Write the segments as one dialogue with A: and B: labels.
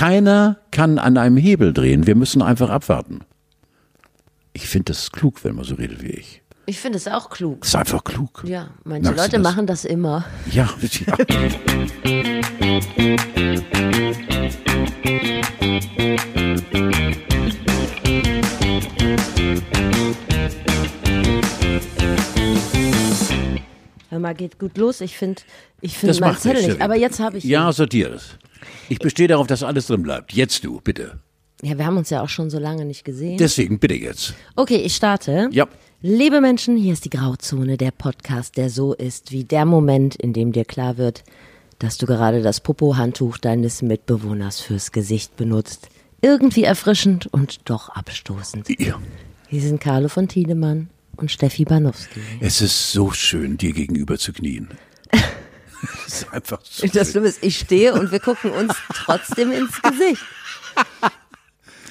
A: Keiner kann an einem Hebel drehen. Wir müssen einfach abwarten. Ich finde das klug, wenn man so redet wie ich.
B: Ich finde es auch klug.
A: Ist einfach klug.
B: Ja, manche
A: Merkst
B: Leute
A: das?
B: machen das immer.
A: Ja, ja.
B: Hör mal, geht gut los. Ich finde ich find meinen Zettel nicht. Aber jetzt habe ich ihn.
A: Ja, sortier es. Ich bestehe darauf, dass alles drin bleibt. Jetzt du, bitte.
B: Ja, wir haben uns ja auch schon so lange nicht gesehen.
A: Deswegen bitte jetzt.
B: Okay, ich starte.
A: Ja.
B: Liebe Menschen, hier ist die Grauzone, der Podcast, der so ist wie der Moment, in dem dir klar wird, dass du gerade das Popo-Handtuch deines Mitbewohners fürs Gesicht benutzt. Irgendwie erfrischend und doch abstoßend.
A: Ja.
B: Hier sind Carlo von Tiedemann und Steffi Banowski.
A: Es ist so schön, dir gegenüber zu knien. Es ist einfach so
B: Das. Schlimme ist, ich stehe und wir gucken uns trotzdem ins Gesicht.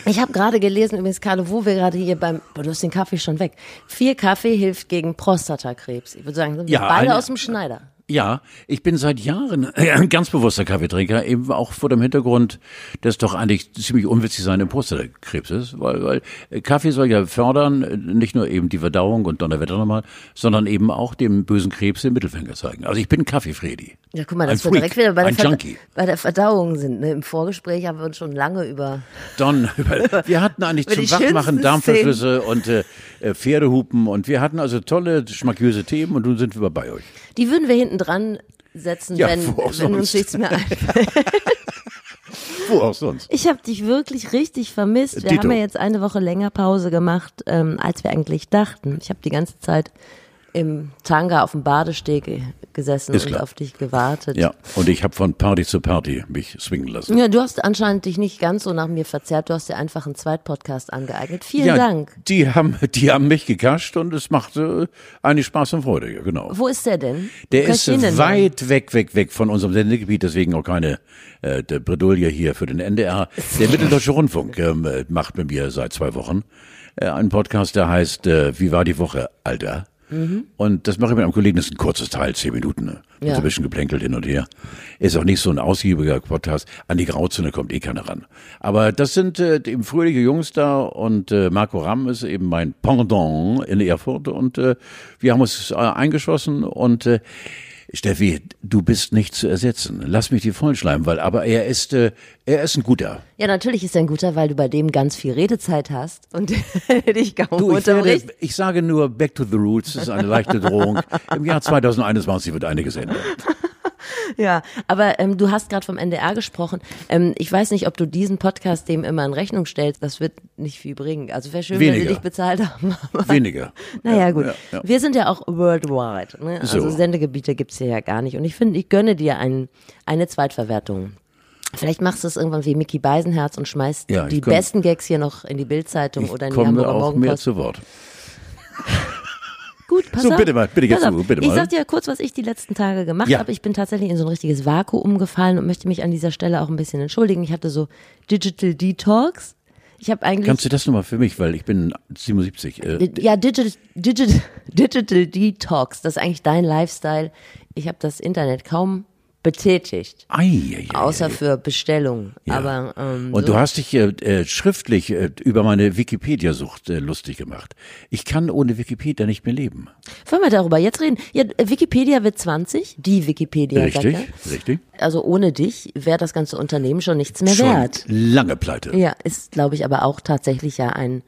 B: Ich habe gerade gelesen, übrigens, Carlo, wo wir gerade hier beim, boah, du hast den Kaffee schon weg. Viel Kaffee hilft gegen Prostatakrebs. Ich würde sagen, sind wir
A: Ja,
B: beide
A: eine-
B: aus dem Schneider.
A: Ja, ich bin seit Jahren ein ganz bewusster Kaffeetrinker, eben auch vor dem Hintergrund, dass doch eigentlich ziemlich unwitzig sein im Prostatakrebs ist, weil, weil Kaffee soll ja fördern, nicht nur eben die Verdauung und Donnerwetter nochmal, sondern eben auch dem bösen Krebs den Mittelfinger zeigen. Also ich bin Kaffeefredi.
B: Ja, guck mal,
A: Ein
B: dass wir
A: Freak,
B: direkt wieder bei der,
A: ein Junkie.
B: bei der Verdauung sind. Ne? Im Vorgespräch haben wir uns schon lange über.
A: Don, wir hatten eigentlich zum Wachmachen Darmverschlüsse und äh, äh, Pferdehupen und wir hatten also tolle, schmacköse Themen und nun sind wir bei euch.
B: Die würden wir hinten dran setzen,
A: Ja,
B: wenn, wenn uns nichts mehr einfällt.
A: Wo auch sonst.
B: Ich habe dich wirklich richtig vermisst. Wir
A: Dito.
B: haben ja jetzt eine Woche länger Pause gemacht, ähm, als wir eigentlich dachten. Ich habe die ganze Zeit im Tanga auf dem Badesteg ge- gesessen und auf dich gewartet.
A: Ja, und ich habe von Party zu Party mich swingen lassen.
B: Ja, du hast anscheinend dich nicht ganz so nach mir verzerrt. Du hast dir einfach einen Zweitpodcast angeeignet. Vielen
A: ja,
B: Dank.
A: Die haben, die haben mich gekascht und es machte eigentlich Spaß und Freude, ja, genau.
B: Wo ist der denn?
A: Der
B: kann
A: ist
B: den denn
A: weit weg, weg, weg von unserem Sendegebiet, deswegen auch keine äh, Bredouille hier für den NDR. Der Mitteldeutsche Rundfunk ähm, äh, macht mit mir seit zwei Wochen äh, einen Podcast, der heißt äh, Wie war die Woche, Alter? Und das mache ich mit einem Kollegen, das ist ein kurzes Teil, zehn Minuten. Ne?
B: Ja.
A: So ein bisschen geplänkelt hin und her. Ist auch nicht so ein ausgiebiger Podcast. An die Grauzone kommt eh keiner ran. Aber das sind äh, eben fröhliche Jungs da und äh, Marco Ramm ist eben mein Pendant in Erfurt und äh, wir haben uns äh, eingeschossen und äh, Steffi, du bist nicht zu ersetzen. Lass mich die vollschleimen, weil aber er ist äh, er ist ein guter.
B: Ja, natürlich ist er ein guter, weil du bei dem ganz viel Redezeit hast und dich kaum
A: Du, ich, werde, ich sage nur Back to the Roots, das ist eine leichte Drohung. Im Jahr 2021 wird einiges ändern.
B: Ja, aber ähm, du hast gerade vom NDR gesprochen. Ähm, ich weiß nicht, ob du diesen Podcast dem immer in Rechnung stellst. Das wird nicht viel bringen. Also wäre schön, wenn
A: Weniger.
B: sie dich bezahlt haben. Aber,
A: Weniger.
B: naja, gut.
A: ja, ja.
B: Wir sind ja auch worldwide. Ne? Also
A: So.
B: Sendegebiete gibt's hier ja gar nicht. Und ich finde, ich gönne dir ein, eine Zweitverwertung. Vielleicht machst du es irgendwann wie Mickey Beisenherz und schmeißt
A: Ja, ich
B: die
A: komm-
B: besten Gags hier noch in die Bildzeitung
A: Ich
B: oder in die
A: komme
B: Hamburger
A: auch mehr
B: Morgenpost.
A: zu Wort.
B: Gut, pass
A: So,
B: auf.
A: bitte mal, bitte jetzt du, bitte
B: Ich
A: mal.
B: sag dir kurz, was ich die letzten Tage gemacht
A: Ja.
B: habe. Ich bin tatsächlich in so ein richtiges Vakuum gefallen und möchte mich an dieser Stelle auch ein bisschen entschuldigen. Ich hatte so Digital Detox. Ich habe eigentlich
A: Kannst du das nochmal für mich, weil ich bin 77. Äh,
B: ja Digital, Digital, Digital Detox. Das ist eigentlich dein Lifestyle. Ich habe das Internet kaum betätigt,
A: ei, ei, ei,
B: außer für Bestellungen.
A: Ja.
B: Aber ähm,
A: Und
B: so.
A: du hast dich äh, äh, schriftlich äh, über meine Wikipedia-Sucht äh, lustig gemacht. Ich kann ohne Wikipedia nicht mehr leben.
B: wollen wir darüber jetzt reden? Ja, Wikipedia wird 20, die Wikipedia.
A: Richtig,
B: er.
A: richtig.
B: Also ohne dich wäre das ganze Unternehmen schon nichts mehr
A: Schon
B: wert.
A: lange pleite.
B: Ja, ist, glaube ich, aber auch tatsächlich ja ein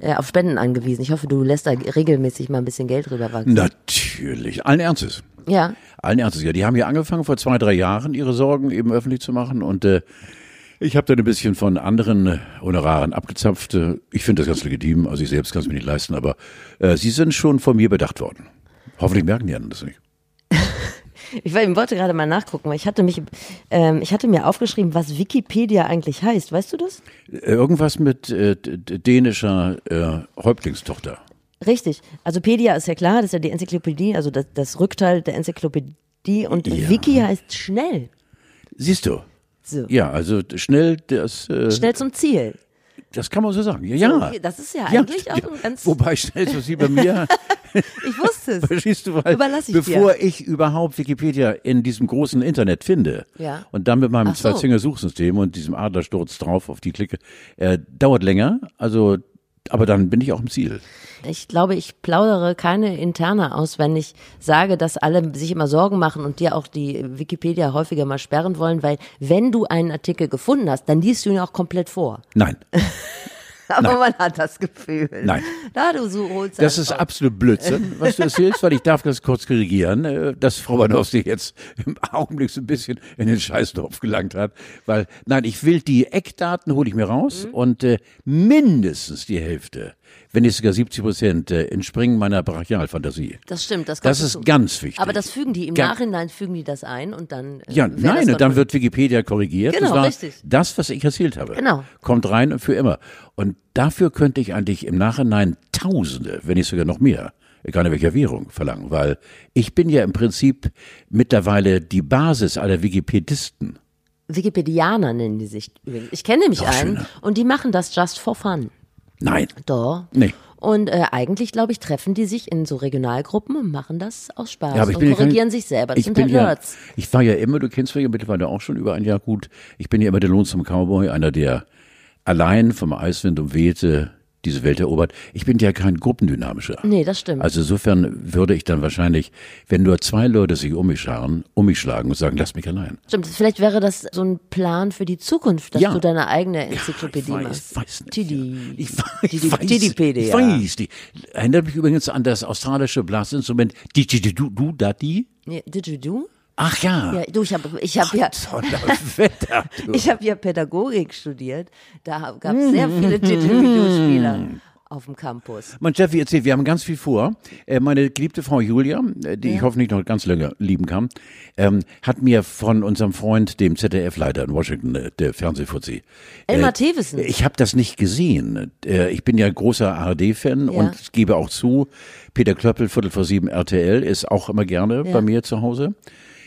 B: äh, auf Spenden angewiesen. Ich hoffe, du lässt da regelmäßig mal ein bisschen Geld rüberwachsen.
A: Natürlich, allen Ernstes.
B: Ja,
A: Allen Ernstes, ja. Die haben ja angefangen vor zwei, drei Jahren, ihre Sorgen eben öffentlich zu machen. Und äh, ich habe dann ein bisschen von anderen äh, Honoraren abgezapft. Äh, Ich finde das ganz legitim. Also ich selbst kann es mir nicht leisten, aber äh, sie sind schon von mir bedacht worden. Hoffentlich merken die anderen das nicht.
B: Ich wollte gerade mal nachgucken, weil ich hatte mich, ähm, ich hatte mir aufgeschrieben, was Wikipedia eigentlich heißt. Weißt du das?
A: Äh, Irgendwas mit äh, dänischer äh, Häuptlingstochter.
B: Richtig. Also Pedia ist ja klar, das ist ja die Enzyklopädie, also das, das Rückteil der Enzyklopädie und
A: Ja.
B: Wiki heißt schnell.
A: Siehst du?
B: So.
A: Ja, also schnell, das, äh,
B: Schnell zum Ziel.
A: Das kann man so sagen. Ja, ja.
B: okay, das ist ja
A: Ja,
B: eigentlich auch
A: ja.
B: ein ganz-
A: Wobei schnell so wie bei mir
B: Ich wusste es.
A: Verstehst du, weil
B: Überlass ich
A: bevor
B: dir.
A: ich überhaupt Wikipedia in diesem großen Internet finde
B: Ja.
A: und dann mit meinem
B: so.
A: Zwei-Zinger-Suchsystem und diesem Adlersturz drauf auf die Klicke, äh, dauert länger, also, aber dann bin ich auch im Ziel.
B: Ich glaube, ich plaudere keine Interne aus, wenn ich sage, dass alle sich immer Sorgen machen und dir auch die Wikipedia häufiger mal sperren wollen, weil wenn du einen Artikel gefunden hast, dann liest du ihn auch komplett vor.
A: Nein,
B: Aber man hat das Gefühl.
A: Nein.
B: Da du so holst
A: das ist absolut Blödsinn, was du erzählst, weil ich darf das kurz korrigieren, äh, dass Frau Banowski jetzt im Augenblick so ein bisschen in den Scheißdorf gelangt hat, weil, nein, ich will die Eckdaten, hole ich mir raus
B: Mhm.
A: und äh, mindestens die Hälfte, wenn nicht sogar 70 Prozent, äh, entspringen meiner Brachialfantasie.
B: Das stimmt, das,
A: Das ist
B: dazu.
A: ganz wichtig.
B: Aber das fügen die im
A: Ga-
B: Nachhinein fügen die das ein und dann äh,
A: Ja, nein, und dann wird Wikipedia korrigiert.
B: Genau,
A: das war
B: richtig.
A: das, was ich erzählt habe.
B: Genau.
A: Kommt rein für immer. Und dafür könnte ich eigentlich im Nachhinein Tausende, wenn nicht sogar noch mehr, egal in welcher Währung, verlangen. Weil ich bin ja im Prinzip mittlerweile die Basis aller Wikipedisten.
B: Wikipedianer nennen die sich übrigens. Ich kenne nämlich
A: Noch
B: einen
A: schöner.
B: und die machen das just for fun.
A: Nein.
B: Doch.
A: Nee.
B: Und äh, eigentlich, glaube ich, treffen die sich in so Regionalgruppen und machen das aus Spaß
A: Ja, aber ich
B: und
A: bin ja
B: korrigieren sich selber. Das
A: ich
B: sind
A: bin
B: halt
A: ja,
B: Nerds.
A: ich war ja immer, du kennst mich ja mittlerweile auch schon über ein Jahr gut. Ich bin ja immer der Lonesome Cowboy, einer, der allein vom Eiswind umwehte diese Welt erobert. Ich bin ja kein Gruppendynamischer.
B: Nee, das stimmt.
A: Also insofern würde ich dann wahrscheinlich, wenn nur zwei Leute sich um mich scharen, um mich schlagen und sagen, lass mich allein.
B: Stimmt, vielleicht wäre das so ein Plan für die Zukunft, dass
A: Ja.
B: du deine eigene Enzyklopädie
A: ich
B: machst.
A: weiß, weiß nicht.
B: Tidi.
A: Ich, weiß-
B: Tidi-
A: weiß,
B: Tidipedia.
A: ich weiß nicht. Erinnert mich übrigens an das australische Blasinstrument Didgeridoo Dadi.
B: Nee, did you do?
A: Ach ja.
B: Ja, du, ich habe ich hab ja,
A: Wetter.
B: ich habe ja Pädagogik studiert. Da gab es sehr viele Didgeridoo-Spieler auf dem Campus.
A: Mein Chef, erzählt, wir haben ganz viel vor. Äh, Meine geliebte Frau Julia, äh, die ich hoffentlich noch ganz lange lieben kann, ähm, hat mir von unserem Freund, dem ZDF-Leiter in Washington, äh, der Fernsehfuzzi.
B: Elmar Thewissen.
A: Ich habe das nicht gesehen. Äh, Ich bin ja großer ARD-Fan
B: Ja.
A: und gebe auch zu, Peter Klöppel, Viertel vor sieben RTL, ist auch immer gerne bei mir zu Hause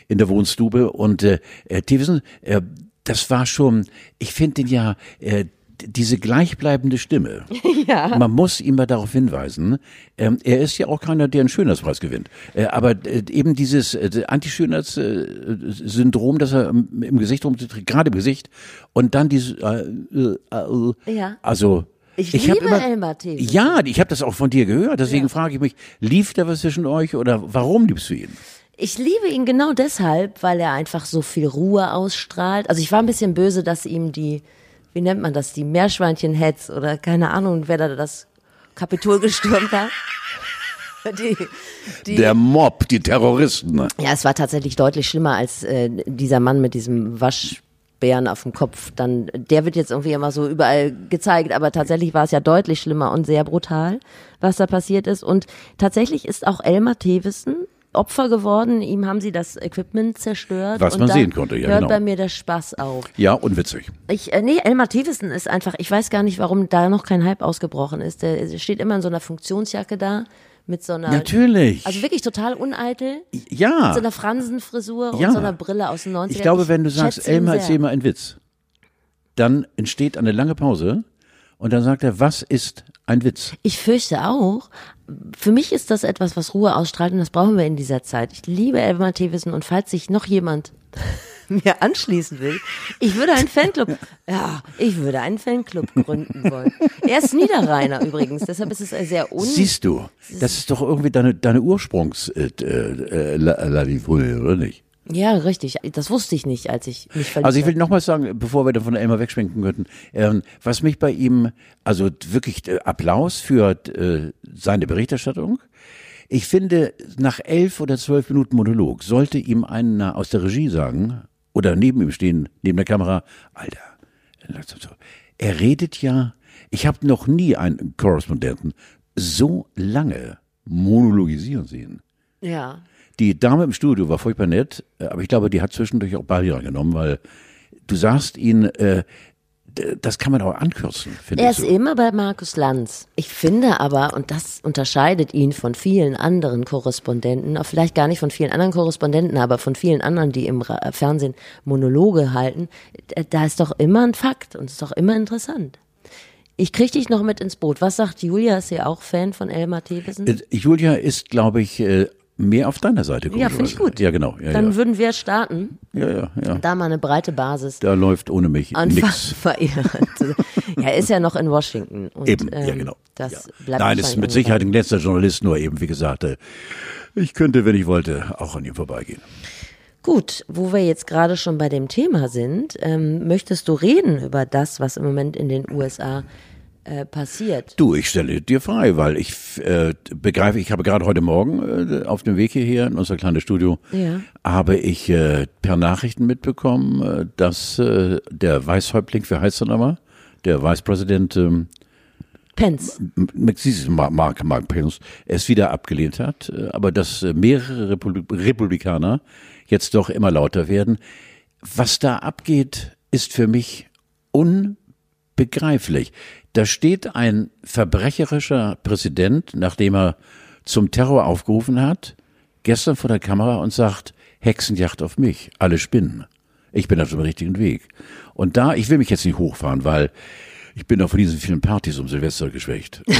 A: in der Wohnstube. Und äh, äh, Thewissen, äh, das war schon, ich finde den ja, äh, diese gleichbleibende Stimme. Ja. Man muss ihm mal darauf hinweisen, ähm, er ist ja auch keiner, der einen Schönheitspreis gewinnt. Äh, aber äh, eben dieses äh, Anti-Schönheits-Syndrom, das er im, im Gesicht rumträgt, gerade im Gesicht, und dann dieses, äh, äh, äh,
B: Ja.
A: also
B: Ich
A: hab
B: liebe Elmar Thewissen.
A: Ja, ich habe das auch von dir gehört. Deswegen frage ich mich, lief da was zwischen euch oder warum liebst du ihn?
B: Ich liebe ihn genau deshalb, weil er einfach so viel Ruhe ausstrahlt. Also ich war ein bisschen böse, dass ihm die, wie nennt man das, die Meerschweinchen-Heads oder keine Ahnung, wer da das Kapitol gestürmt hat. Die, die,
A: Der Mob, die Terroristen. ne?
B: ja, es war tatsächlich deutlich schlimmer als äh, dieser Mann mit diesem Waschbären auf dem Kopf. Dann, der wird jetzt irgendwie immer so überall gezeigt, aber tatsächlich war es ja deutlich schlimmer und sehr brutal, was da passiert ist. Und tatsächlich ist auch Elmar Thewissen Opfer geworden. Ihm haben sie das Equipment zerstört.
A: Was man sehen konnte, ja,
B: Hört
A: genau.
B: bei mir der Spaß auf.
A: Ja, und witzig.
B: Ich, äh, nee, Elmar Thewissen ist einfach, ich weiß gar nicht, warum da noch kein Hype ausgebrochen ist. Der steht immer in so einer Funktionsjacke da mit so einer.
A: Natürlich.
B: Also wirklich total uneitel.
A: ja.
B: Mit so einer Fransenfrisur
A: Ja.
B: und so einer Brille aus den 90ern.
A: Ich glaube, wenn du sagst, Elmar, erzähl mal einen Witz, dann entsteht eine lange Pause und dann sagt er, was ist ein Witz?
B: Ich fürchte auch. Für mich ist das etwas, was Ruhe ausstrahlt und das brauchen wir in dieser Zeit. Ich liebe Elmar Thewissen und falls sich noch jemand mir anschließen will, ich würde einen Fanclub, ja, ich würde einen Fanclub gründen wollen. Er ist Niederrheiner übrigens, deshalb ist es sehr un...
A: Siehst du, das ist doch irgendwie deine, deine Ursprungs äh, äh, Vivule, oder nicht?
B: Ja, richtig. Das wusste ich nicht, als ich mich verliebt
A: Also ich will nochmal sagen, bevor wir dann von Elmar wegschwenken könnten, ähm, was mich bei ihm, also wirklich äh, Applaus für äh, seine Berichterstattung. Ich finde, nach elf oder zwölf Minuten Monolog sollte ihm einer aus der Regie sagen oder neben ihm stehen, neben der Kamera, Alter. Er redet ja, ich habe noch nie einen Korrespondenten so lange monologisieren sehen.
B: Ja.
A: Die Dame im Studio war furchtbar nett, äh, aber ich glaube, die hat zwischendurch auch Barriere genommen, weil du sagst ihn, äh, das kann man auch ankürzen, finde
B: Er
A: ich
B: ist
A: so.
B: immer bei Markus Lanz. Ich finde aber, und das unterscheidet ihn von vielen anderen Korrespondenten, auch vielleicht gar nicht von vielen anderen Korrespondenten, aber von vielen anderen, die im Ra Fernsehen Monologe halten, äh, da ist doch immer ein Fakt und ist doch immer interessant. Ich krieg dich noch mit ins Boot. Was sagt Julia? Ist sie auch Fan von Elmar Thewissen?
A: Äh, Julia ist, glaube ich, äh, mehr auf deiner Seite.
B: Ja, finde ich gut.
A: Ja, genau. Ja,
B: Dann
A: ja.
B: würden wir starten.
A: ja, ja, ja.
B: Da mal eine breite Basis.
A: Da läuft ohne mich
B: ja, er ist ja noch in Washington. Und,
A: Eben, ja,
B: ähm,
A: genau.
B: Das bleibt
A: Nein, ist
B: wahrscheinlich
A: mit Sicherheit ein letzter Journalist, nur eben, wie gesagt, äh, ich könnte, wenn ich wollte, auch an ihm vorbeigehen.
B: Gut, wo wir jetzt gerade schon bei dem Thema sind, ähm, möchtest du reden über das, was im Moment in den USA äh, passiert?
A: Du, ich stelle dir frei, weil ich äh, begreife, ich habe gerade heute Morgen äh, auf dem Weg hierher in unser kleines Studio,
B: Ja.
A: habe ich äh, per Nachrichten mitbekommen, äh, dass äh, der Weißhäuptling, wie heißt er nochmal? Der Vicepräsident ähm,
B: Pence.
A: Mark, Mark, Pence es wieder abgelehnt hat, äh, aber dass mehrere Republi Republikaner jetzt doch immer lauter werden. Was da abgeht, ist für mich unbegreiflich. Da steht ein verbrecherischer Präsident, nachdem er zum Terror aufgerufen hat, gestern vor der Kamera und sagt, Hexenjacht auf mich, alle spinnen. Ich bin auf dem richtigen Weg. Und da, ich will mich jetzt nicht hochfahren, weil ich bin auch von diesen vielen Partys um Silvester geschwächt.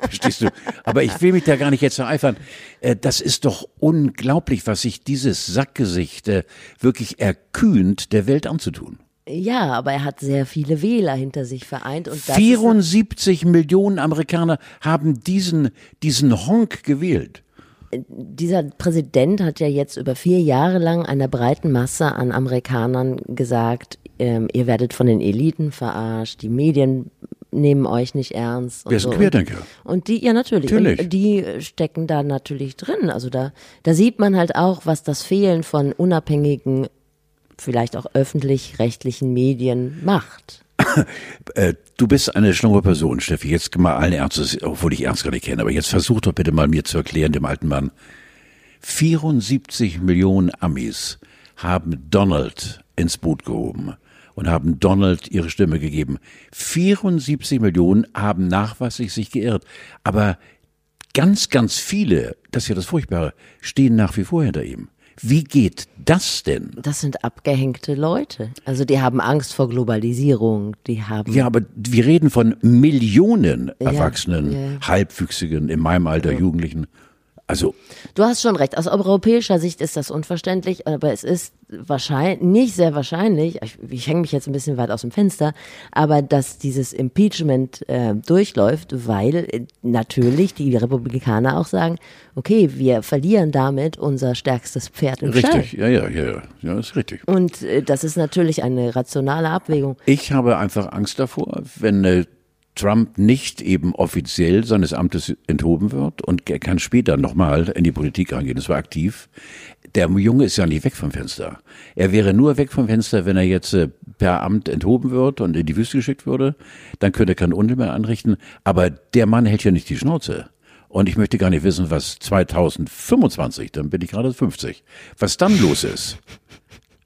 A: Verstehst du? Aber ich will mich da gar nicht jetzt ereifern. Äh, Das ist doch unglaublich, was sich dieses Sackgesicht äh, wirklich erkühnt, der Welt anzutun.
B: Ja, aber er hat sehr viele Wähler hinter sich vereint und das ist
A: 74 Millionen Amerikaner haben diesen, diesen Honk gewählt.
B: dieser Präsident hat ja jetzt über vier Jahre lang einer breiten Masse an Amerikanern gesagt, ähm, ihr werdet von den Eliten verarscht, die Medien nehmen euch nicht ernst.
A: Ist ein
B: so.
A: Querdenker?
B: Und die, ja natürlich,
A: Natürlich.
B: Die stecken da natürlich drin. Also da, da sieht man halt auch, was das Fehlen von unabhängigen, vielleicht auch öffentlich-rechtlichen Medien macht.
A: Äh, du bist eine schlaue Person, Steffi. Jetzt mal allen Ernstes, obwohl ich Ernst gar nicht kenne, aber jetzt versuch doch bitte mal mir zu erklären, dem alten Mann. 74 Millionen Amis haben Donald ins Boot gehoben und haben Donald ihre Stimme gegeben. 74 Millionen haben nachweislich sich geirrt. Aber ganz, ganz viele, das ist ja das Furchtbare, stehen nach wie vor hinter ihm. Wie geht das denn?
B: Das sind abgehängte Leute. Also die haben Angst vor Globalisierung, die haben
A: Ja, aber wir reden von Millionen
B: Ja,
A: Erwachsenen,
B: ja.
A: Halbwüchsigen, in meinem Alter Jugendlichen. Also,
B: Du hast schon recht. Aus europäischer Sicht ist das unverständlich, aber es ist wahrscheinlich, nicht sehr wahrscheinlich, ich, ich hänge mich jetzt ein bisschen weit aus dem Fenster, aber dass dieses Impeachment äh, durchläuft, weil äh, natürlich die Republikaner auch sagen, okay, wir verlieren damit unser stärkstes Pferd im
A: richtig,
B: Stall.
A: ja, ja, ja, ja, ja, ist richtig.
B: Und äh, das ist natürlich eine rationale Abwägung.
A: Ich habe einfach Angst davor, wenn äh, Trump nicht eben offiziell seines Amtes enthoben wird und er kann später nochmal in die Politik eingehen, das war aktiv. Der Junge ist ja nicht weg vom Fenster. Er wäre nur weg vom Fenster, wenn er jetzt äh, per Amt enthoben wird und in die Wüste geschickt würde. Dann könnte er keinen Unheil mehr anrichten. Aber der Mann hält ja nicht die Schnauze. Und ich möchte gar nicht wissen, was 2025, dann bin ich gerade 50, was dann los ist.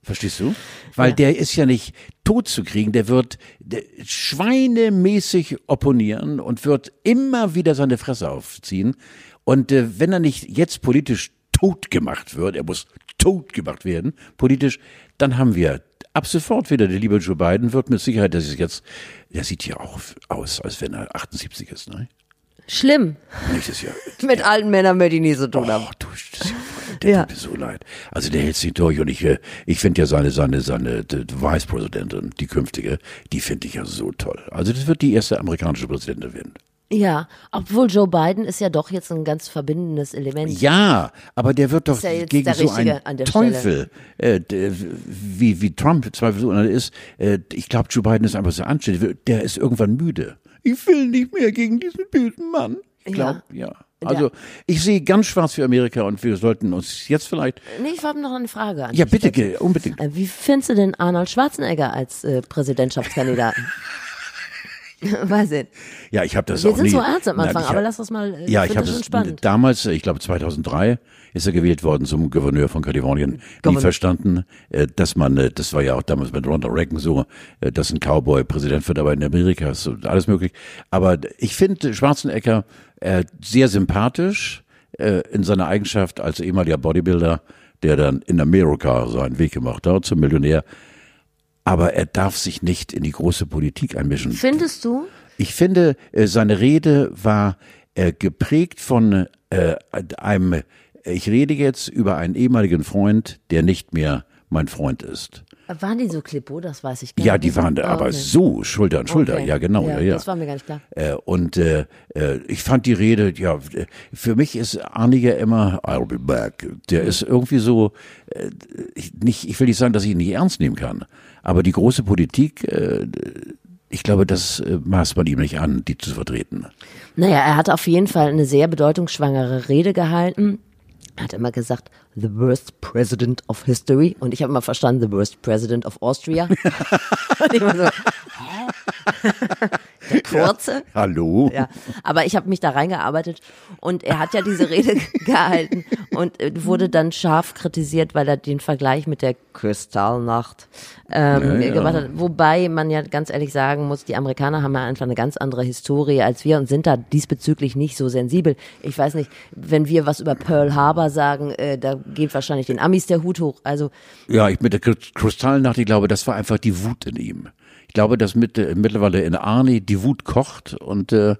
A: Verstehst du? Weil der ist ja nicht tot zu kriegen, der wird der, schweinemäßig opponieren und wird immer wieder seine Fresse aufziehen. Und äh, wenn er nicht jetzt politisch tot gemacht wird, er muss tot gemacht werden, politisch, dann haben wir ab sofort wieder, der liebe Joe Biden wird mit Sicherheit, das ist jetzt, der sieht ja auch aus, als wenn er 78 ist, ne?
B: Schlimm.
A: Nicht das ja.
B: Mit alten Männern ich nie so tun haben.
A: Oh, du, das ist ja der
B: Ja.
A: tut mir so leid. Also der hält sich durch und ich, äh, ich finde ja seine, seine, seine d- Vicepräsidentin, die künftige, die finde ich ja so toll. Also das wird die erste amerikanische Präsidentin werden.
B: Ja, obwohl Joe Biden ist ja doch jetzt ein ganz verbindendes Element.
A: Ja, aber der wird doch
B: ja
A: gegen so einen Teufel, äh, wie, wie Trump zweifelsohne ist, äh, ich glaube, Joe Biden ist einfach so anständig, der ist irgendwann müde. Ich will nicht mehr gegen diesen bösen Mann. Ich glaube, ja. Also ich sehe ganz schwarz für Amerika und wir sollten uns jetzt vielleicht,
B: Nee, ich habe noch eine Frage an
A: ja
B: dich.
A: bitte, ge- unbedingt.
B: Äh, Wie findest du denn Arnold Schwarzenegger als äh, Präsidentschaftskandidaten? Weiß ich.
A: Ja, ich habe das
B: Wir
A: auch
B: sind
A: nie.
B: so ernst am Anfang,
A: ich
B: aber lass das mal. äh,
A: Ja, ich habe
B: das spannend.
A: damals, ich glaube 2003, ist er gewählt worden zum Gouverneur von Kalifornien. Nie verstanden, äh, dass man, äh, das war ja auch damals mit Ronald Reagan so, äh, dass ein Cowboy Präsident wird, aber in Amerika ist alles möglich. Aber ich finde Schwarzenegger sehr sympathisch in seiner Eigenschaft als ehemaliger Bodybuilder, der dann in Amerika seinen Weg gemacht hat zum Millionär. aber er darf sich nicht in die große Politik einmischen.
B: Findest du?
A: Ich finde, seine Rede war geprägt von einem, ich rede jetzt über einen ehemaligen Freund, der nicht mehr mein Freund ist.
B: Waren die so klippo? Das weiß ich gar
A: Ja,
B: nicht.
A: die waren
B: Ah,
A: aber
B: okay.
A: so Schulter an Schulter.
B: Okay.
A: Ja, genau. Ja, ja.
B: Das war mir nicht klar.
A: Äh, und äh, äh, ich fand die Rede, ja, für mich ist Arnie ja immer, I'll be back. Der ist irgendwie so, äh, ich, nicht, ich will nicht sagen, dass ich ihn nicht ernst nehmen kann, aber die große Politik, äh, ich glaube, das äh, maßt man ihm nicht an, die zu vertreten.
B: Naja, er hat auf jeden Fall eine sehr bedeutungsschwangere Rede gehalten. Er hat immer gesagt, the worst president of history. Und ich habe immer verstanden, the worst president of Austria. Und ich war so, hä? Der kurze?
A: Hallo?
B: Ja, aber ich habe mich da reingearbeitet und er hat ja diese Rede gehalten und äh, wurde dann scharf kritisiert, weil er den Vergleich mit der Kristallnacht ähm,
A: Ja, ja.
B: gemacht hat. Wobei man ja ganz ehrlich sagen muss, die Amerikaner haben ja einfach eine ganz andere Historie als wir und sind da diesbezüglich nicht so sensibel. Ich weiß nicht, wenn wir was über Pearl Harbor sagen, äh, da geht wahrscheinlich den Amis der Hut hoch. Also
A: Ja, ich mit der Kristallnacht, ich glaube, das war einfach die Wut in ihm. Ich glaube, dass mit, äh, mittlerweile in Arnie die Wut kocht und äh,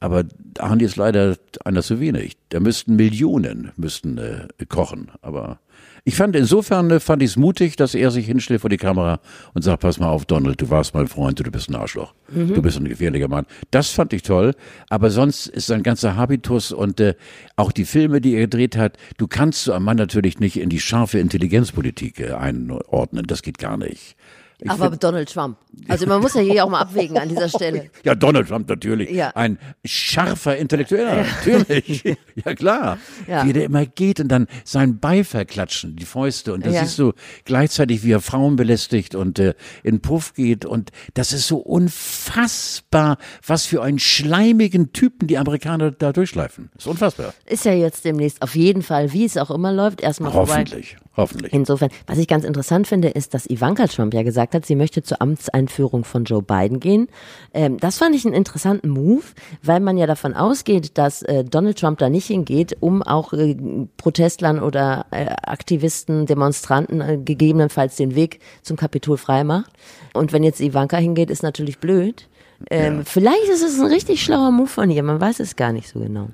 A: aber Arnie ist leider einer zu wenig. Da müssten Millionen müssten äh, kochen. Aber ich fand insofern äh, fand ich es mutig, dass er sich hinstellt vor die Kamera und sagt: Pass mal auf, Donald, du warst mein Freund, du bist ein Arschloch, du bist ein gefährlicher Mann. Das fand ich toll. Aber sonst ist sein ganzer Habitus und äh, auch die Filme, die er gedreht hat, du kannst so einen Mann natürlich nicht in die scharfe Intelligenzpolitik äh, einordnen. Das geht gar nicht. Ich
B: aber
A: find-
B: Donald Trump. Also man muss ja hier auch mal abwägen an dieser Stelle.
A: ja, Donald Trump natürlich.
B: Ja.
A: Ein scharfer Intellektueller, natürlich. ja, klar.
B: Ja.
A: Wie der immer geht und dann seinen Beifall klatschen, die Fäuste. Und das
B: Ja.
A: siehst du gleichzeitig, wie er Frauen belästigt und äh, in Puff geht. Und das ist so unfassbar, was für einen schleimigen Typen die Amerikaner da durchschleifen. Ist unfassbar.
B: Ist ja jetzt demnächst auf jeden Fall, wie es auch immer läuft, erstmal vorbei.
A: Hoffentlich. Hoffentlich.
B: Insofern, was ich ganz interessant finde, ist, dass Ivanka Trump ja gesagt hat, sie möchte zur Amtseinführung von Joe Biden gehen. Ähm, das fand ich einen interessanten Move, weil man ja davon ausgeht, dass äh, Donald Trump da nicht hingeht, um auch äh, Protestlern oder äh, Aktivisten, Demonstranten äh, gegebenenfalls den Weg zum Kapitol freimacht. Und wenn jetzt Ivanka hingeht, ist natürlich blöd. Ähm,
A: Ja.
B: Vielleicht ist es ein richtig schlauer Move von ihr, man weiß es gar nicht so genau.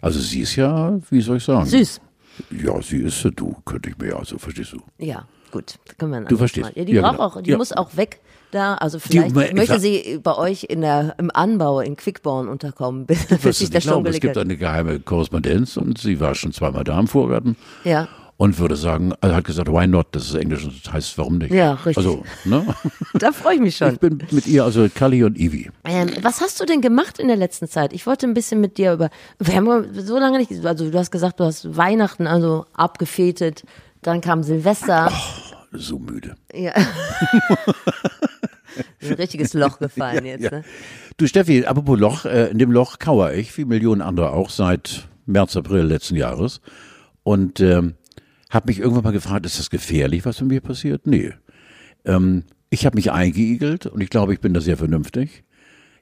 A: Also sie ist ja, wie soll ich sagen?
B: Süß.
A: Ja, sie ist du, könnte ich mir ja, so verstehst du.
B: Ja, gut. Das können wir
A: Du verstehst.
B: Mal. Ja, die
A: Ja,
B: braucht
A: genau.
B: auch, die
A: Ja.
B: muss auch weg da. Also vielleicht
A: ich
B: möchte sie bei euch in der, im Anbau in Quickborn unterkommen, bis, sich
A: nicht glauben,
B: Sturm
A: es
B: gelegt
A: gibt eine geheime Korrespondenz und sie war schon zweimal da im Vorgarten
B: Ja.
A: und würde sagen, also hat gesagt, why not? Das ist Englisch und das heißt, warum nicht?
B: Ja, richtig.
A: Also, ne?
B: Da freue ich mich schon.
A: Ich bin mit ihr, also Kali und Ivi.
B: Ähm, was hast du denn gemacht in der letzten Zeit? Ich wollte ein bisschen mit dir über. Wir haben so lange nicht. Also du hast gesagt, du hast Weihnachten also abgefetet. Dann kam Silvester.
A: So müde.
B: Ja. ein richtiges Loch gefallen jetzt. Ne?
A: Du Steffi, apropos Loch, äh, in dem Loch kauere ich, wie Millionen andere auch, seit März, April letzten Jahres. Und ähm, habe mich irgendwann mal gefragt, ist das gefährlich, was mit mir passiert? Nee. Ähm, ich habe mich eingeigelt und ich glaube, ich bin da sehr vernünftig.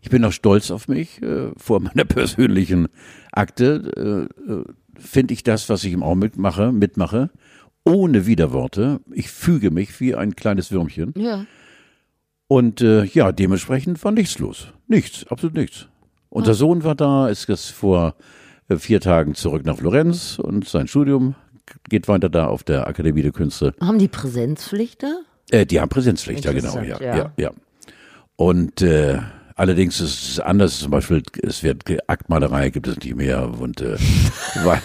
A: Ich bin auch stolz auf mich. Äh, vor meiner persönlichen Akte äh, äh, finde ich das, was ich im Augenblick mache, mitmache, ohne Widerworte. Ich füge mich wie ein kleines Würmchen.
B: Ja.
A: Und äh, ja, dementsprechend war nichts los. Nichts, absolut nichts. Unser Sohn war da, ist jetzt vor äh, vier Tagen zurück nach Florenz und sein Studium geht weiter da auf der Akademie der Künste.
B: Haben die Präsenzpflicht da?
A: Äh, die haben Präsenzpflicht, ja genau, ja, ja,
B: ja.
A: ja. Und äh, allerdings ist es anders, zum Beispiel, es wird Aktmalerei gibt es nicht mehr und äh, weil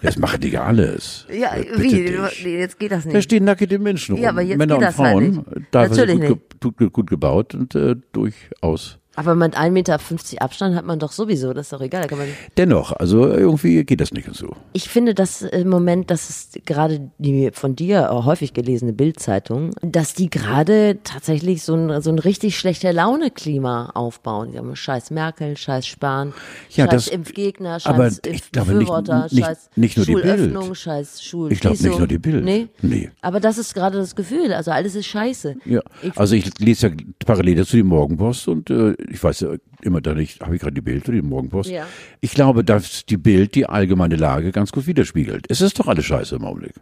A: das machen die ja alles.
B: Ja,
A: Äh,
B: wie?
A: dich.
B: Jetzt geht das
A: Da
B: nicht.
A: stehen nackte Menschen rum.
B: Ja, aber jetzt
A: Männer
B: geht
A: und
B: das halt
A: Frauen,
B: nicht.
A: teilweise
B: Natürlich
A: gut, ge- gut, gut gebaut und äh, durchaus.
B: Aber mit 1,50 Meter Abstand hat man doch sowieso, das ist doch egal. Da kann man
A: Dennoch, also irgendwie geht das nicht so.
B: ich finde das im Moment, das ist gerade die von dir häufig gelesene Bildzeitung, dass die gerade tatsächlich so ein, so ein richtig schlechte Laune-Klima aufbauen. Die haben scheiß Merkel, scheiß Spahn,
A: Ja,
B: scheiß
A: das-
B: Impfgegner,
A: aber
B: scheiß
A: ich glaube nicht- nicht-
B: scheiß
A: nicht nur die
B: Schulöffnung,
A: Bild.
B: scheiß Schulschließung.
A: Ich glaube nicht nur die Bild.
B: Nee?
A: Nee.
B: Aber das ist gerade das Gefühl, also alles ist scheiße.
A: Ja,
B: Ich-
A: also ich lese ja parallel dazu die Morgenpost und äh, ich weiß ja immer da nicht, habe ich gerade die Bild oder die Morgenpost?
B: Ja.
A: Ich glaube, dass die Bild die allgemeine Lage ganz gut widerspiegelt. Es ist doch alles scheiße im Augenblick.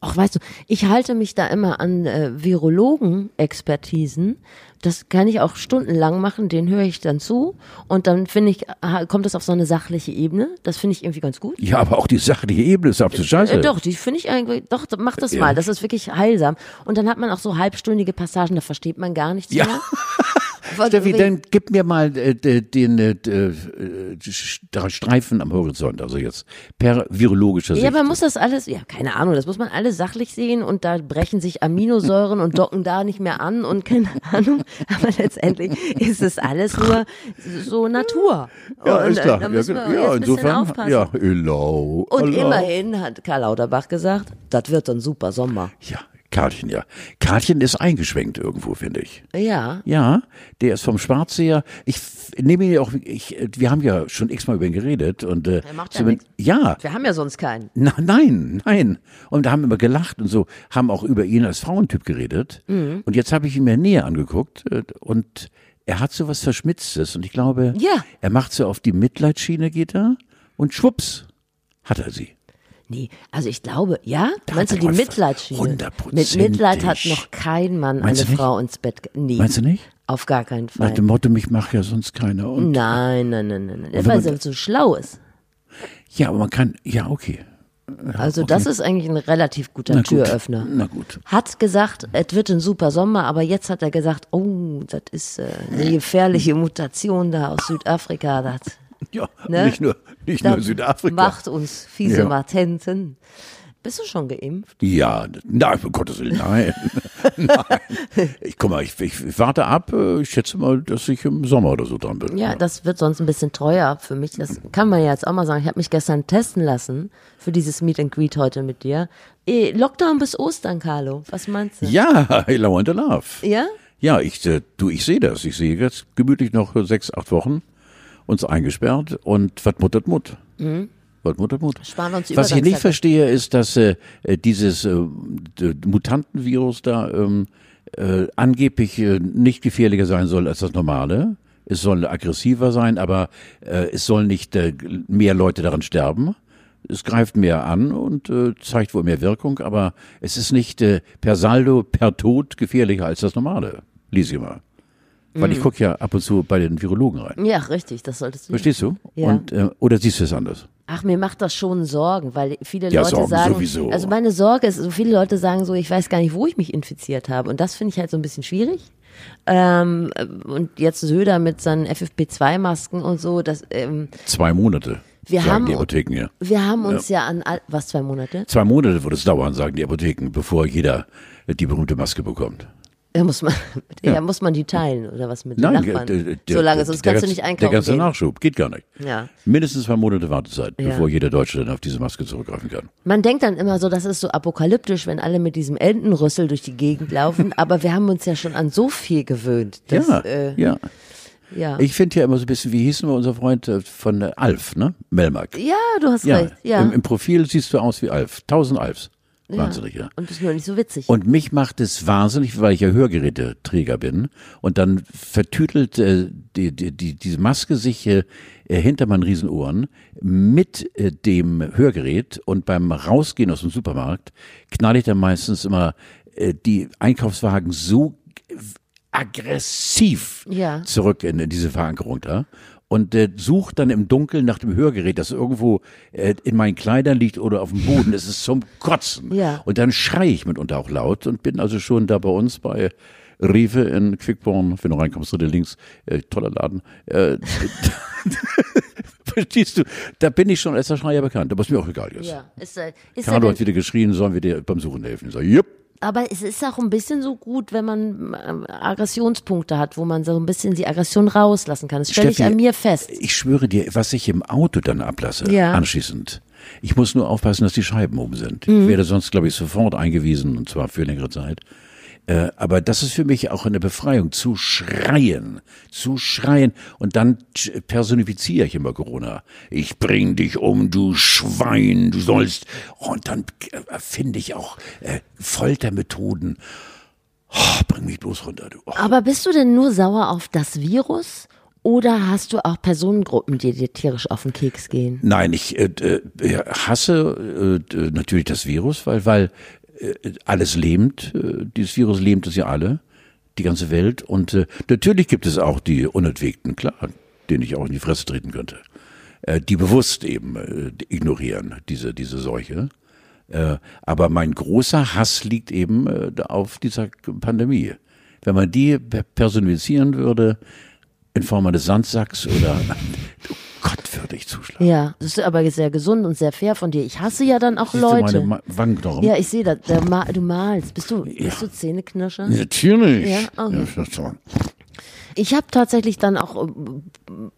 B: Ach, weißt du, ich halte mich da immer an äh, Virologen-Expertisen. Das kann ich auch stundenlang machen, den höre ich dann zu. Und dann finde ich, ah, kommt das auf so eine sachliche Ebene. Das finde ich irgendwie ganz gut.
A: Ja, aber auch die sachliche Ebene ist absolut scheiße.
B: Äh, doch, die finde ich eigentlich, doch, mach das mal. Das ist wirklich heilsam. Und dann hat man auch so halbstündige Passagen, da versteht man gar nichts
A: Ja.
B: mehr.
A: Steffi, dann gib mir mal äh, den äh, äh, St- Streifen am Horizont, also jetzt per virologischer Sicht.
B: Ja, man muss das alles, ja, keine Ahnung, das muss man alles sachlich sehen und da brechen sich Aminosäuren und docken da nicht mehr an und keine Ahnung. Aber letztendlich ist es alles nur so Natur.
A: ja,
B: und,
A: ist
B: äh,
A: klar.
B: Da
A: Ja,
B: müssen wir
A: genau.
B: jetzt
A: ja, insofern,
B: aufpassen.
A: ja, hello,
B: Und
A: hello.
B: immerhin hat Karl Lauterbach gesagt, das wird ein super Sommer.
A: Ja, Karlchen, ja. Karlchen ist eingeschwenkt irgendwo, finde ich.
B: Ja.
A: Ja, der ist vom Schwarzseher. Ich nehme ihn ja auch, ich, wir haben ja schon x-mal über ihn geredet und äh,
B: Er macht ja
A: zumindest- ja,
B: Wir haben ja sonst keinen.
A: Na, nein, nein. Und da haben immer gelacht und so, haben auch über ihn als Frauentyp geredet.
B: Mhm.
A: Und jetzt habe ich ihn mir näher angeguckt äh, und er hat so was Verschmitztes und ich glaube,
B: Ja.
A: er macht so auf die Mitleidsschiene geht er und schwupps hat er sie.
B: Nee, also ich glaube, ja?
A: Da
B: Meinst du die Mitleidschiene? Mit
A: hundertprozentig.
B: Mitleid hat noch kein Mann
A: Meinst
B: eine? Frau ins Bett. Nee.
A: Meinst du nicht?
B: Auf gar keinen
A: Nach
B: Fall.
A: dem Motto, mich macht ja sonst keiner. Und
B: Nein, nein, nein, nein. nein. Weil er so schlau ist.
A: ja, aber man kann, ja, okay.
B: Also das ist eigentlich ein relativ guter
A: Na gut.
B: Türöffner.
A: Na gut.
B: Hat gesagt, es wird ein super Sommer, aber jetzt hat er gesagt, oh, das ist äh, eine gefährliche Mutation da aus Südafrika. Das
A: Ja,
B: Ne?
A: nicht nur, nicht nur Südafrika.
B: macht uns fiese
A: Ja.
B: Matenten. Bist du schon geimpft?
A: Ja, nein, um Gottes Willen, nein. nein. Ich guck mal, ich, ich warte ab, ich schätze mal, dass ich im Sommer oder so dran bin.
B: Ja, das wird sonst ein bisschen teuer für mich. Das kann man ja jetzt auch mal sagen. Ich habe mich gestern testen lassen für dieses Meet and Greet heute mit dir. Eh, Lockdown bis Ostern, Carlo. Was meinst du?
A: Ja, I want to love.
B: Ja?
A: Ja, ich, äh, du, ich sehe das. Ich sehe jetzt gemütlich noch sechs, acht Wochen uns eingesperrt und was muttert Mut.
B: Die
A: Was ich nicht verstehe, ist, dass äh, dieses äh, Mutantenvirus da ähm, äh, angeblich äh, nicht gefährlicher sein soll als das normale. Es soll aggressiver sein, aber äh, es soll nicht äh, mehr Leute daran sterben. Es greift mehr an und äh, zeigt wohl mehr Wirkung, aber es ist nicht äh, per Saldo, per Tod gefährlicher als das normale. Lies ich mal. Weil
B: Mhm.
A: ich gucke ja ab und zu bei den Virologen rein.
B: Ja, richtig, das solltest du.
A: Verstehst du?
B: Ja.
A: Und, äh, oder siehst du es anders?
B: Ach, mir macht das schon Sorgen, weil viele
A: Ja,
B: Leute
A: Sorgen
B: sagen,
A: sowieso.
B: also meine Sorge ist, so viele Leute sagen so, ich weiß gar nicht, wo ich mich infiziert habe. Und das finde ich halt so ein bisschen schwierig. Ähm, und jetzt Söder mit seinen FFP2-Masken und so, das, ähm,
A: Zwei Monate.
B: Wir
A: sagen
B: haben-
A: die Apotheken ja.
B: wir haben uns ja, an, all, was, zwei Monate?
A: Zwei Monate wird es dauern, sagen die Apotheken, bevor jeder äh, die berühmte Maske bekommt.
B: Ja, muss man, ja. muss man die teilen oder was mit den
A: Nein,
B: Nachbarn?
A: der- der-
B: Solange, sonst
A: der
B: kannst du nicht einkaufen
A: Der ganze
B: gehen.
A: Nachschub geht gar nicht.
B: Ja.
A: Mindestens zwei Monate Wartezeit,
B: Ja.
A: bevor jeder Deutsche dann auf diese Maske zurückgreifen kann.
B: Man denkt dann immer so, das ist so apokalyptisch, wenn alle mit diesem Entenrüssel durch die Gegend laufen, aber wir haben uns ja schon an so viel gewöhnt. Dass,
A: ja,
B: äh,
A: ja.
B: ja.
A: Ich finde ja immer so ein bisschen, wie hieß denn unser Freund äh, von Alf, ne? Melmark.
B: ja, du hast
A: Ja,
B: recht. Ja.
A: Im, im Profil siehst du aus wie Alf. Tausend Alfs. Wahnsinnig, ja.
B: Und das ist nur nicht so witzig.
A: Und mich macht es wahnsinnig, weil ich ja Hörgeräteträger bin. Und dann vertütelt äh, die, die, die, diese Maske sich äh, hinter meinen Riesenohren mit äh, dem Hörgerät. Und beim Rausgehen aus dem Supermarkt knall ich dann meistens immer äh, die Einkaufswagen so aggressiv
B: Ja.
A: zurück in, in diese Verankerung da. Und äh, sucht dann im Dunkeln nach dem Hörgerät, das irgendwo äh, in meinen Kleidern liegt oder auf dem Boden. Es ist zum Kotzen.
B: Ja.
A: Und dann schreie ich mitunter auch laut und bin also schon da bei uns bei Rewe in Quickborn, wenn du reinkommst, dritte links, äh, toller Laden. Äh, Verstehst du? Da bin ich schon als der Schreier bekannt, aber ist mir auch egal jetzt.
B: ja. Ist, äh, ist
A: Carlo hat wieder geschrien, sollen wir dir beim Suchen helfen? Ich sage, jupp.
B: Aber es ist auch ein bisschen so gut, wenn man ähm, Aggressionspunkte hat, wo man so ein bisschen die Aggression rauslassen kann. Das stelle ich an mir fest.
A: Ich schwöre dir, was ich im Auto dann ablasse,
B: Ja.
A: anschließend. Ich muss nur aufpassen, dass die Scheiben oben sind.
B: Mhm.
A: Ich werde sonst, glaube ich, sofort eingewiesen und zwar für längere Zeit. Äh, aber das ist für mich auch eine Befreiung, zu schreien, zu schreien. Und dann personifiziere ich immer Corona. Ich bring dich um, du Schwein, du sollst. Und dann äh, finde ich auch äh, Foltermethoden. Oh, bring mich bloß runter, du. Oh.
B: Aber bist du denn nur sauer auf das Virus oder hast du auch Personengruppen, die dir tierisch auf den Keks gehen?
A: Nein, ich äh, äh, hasse äh, natürlich das Virus, weil, weil alles lähmt, äh, dieses Virus lähmt es ja alle, die ganze Welt. Und äh, natürlich gibt es auch die Unentwegten, klar, denen ich auch in die Fresse treten könnte, äh, die bewusst eben äh, ignorieren, diese, diese Seuche. Äh, aber mein großer Hass liegt eben äh, auf dieser Pandemie. Wenn man die personifizieren würde, in Form eines Sandsacks oder Gott würde ich zuschlagen.
B: Ja, das ist aber sehr gesund und sehr fair von dir. Ich hasse ja dann auch Siehst Leute. Du meine
A: Wangenknochen?
B: Ja, ich sehe das. Du malst. Bist du, ja. bist du Zähneknirscher?
A: Natürlich.
B: Ja, okay. ja, ich habe tatsächlich dann auch äh,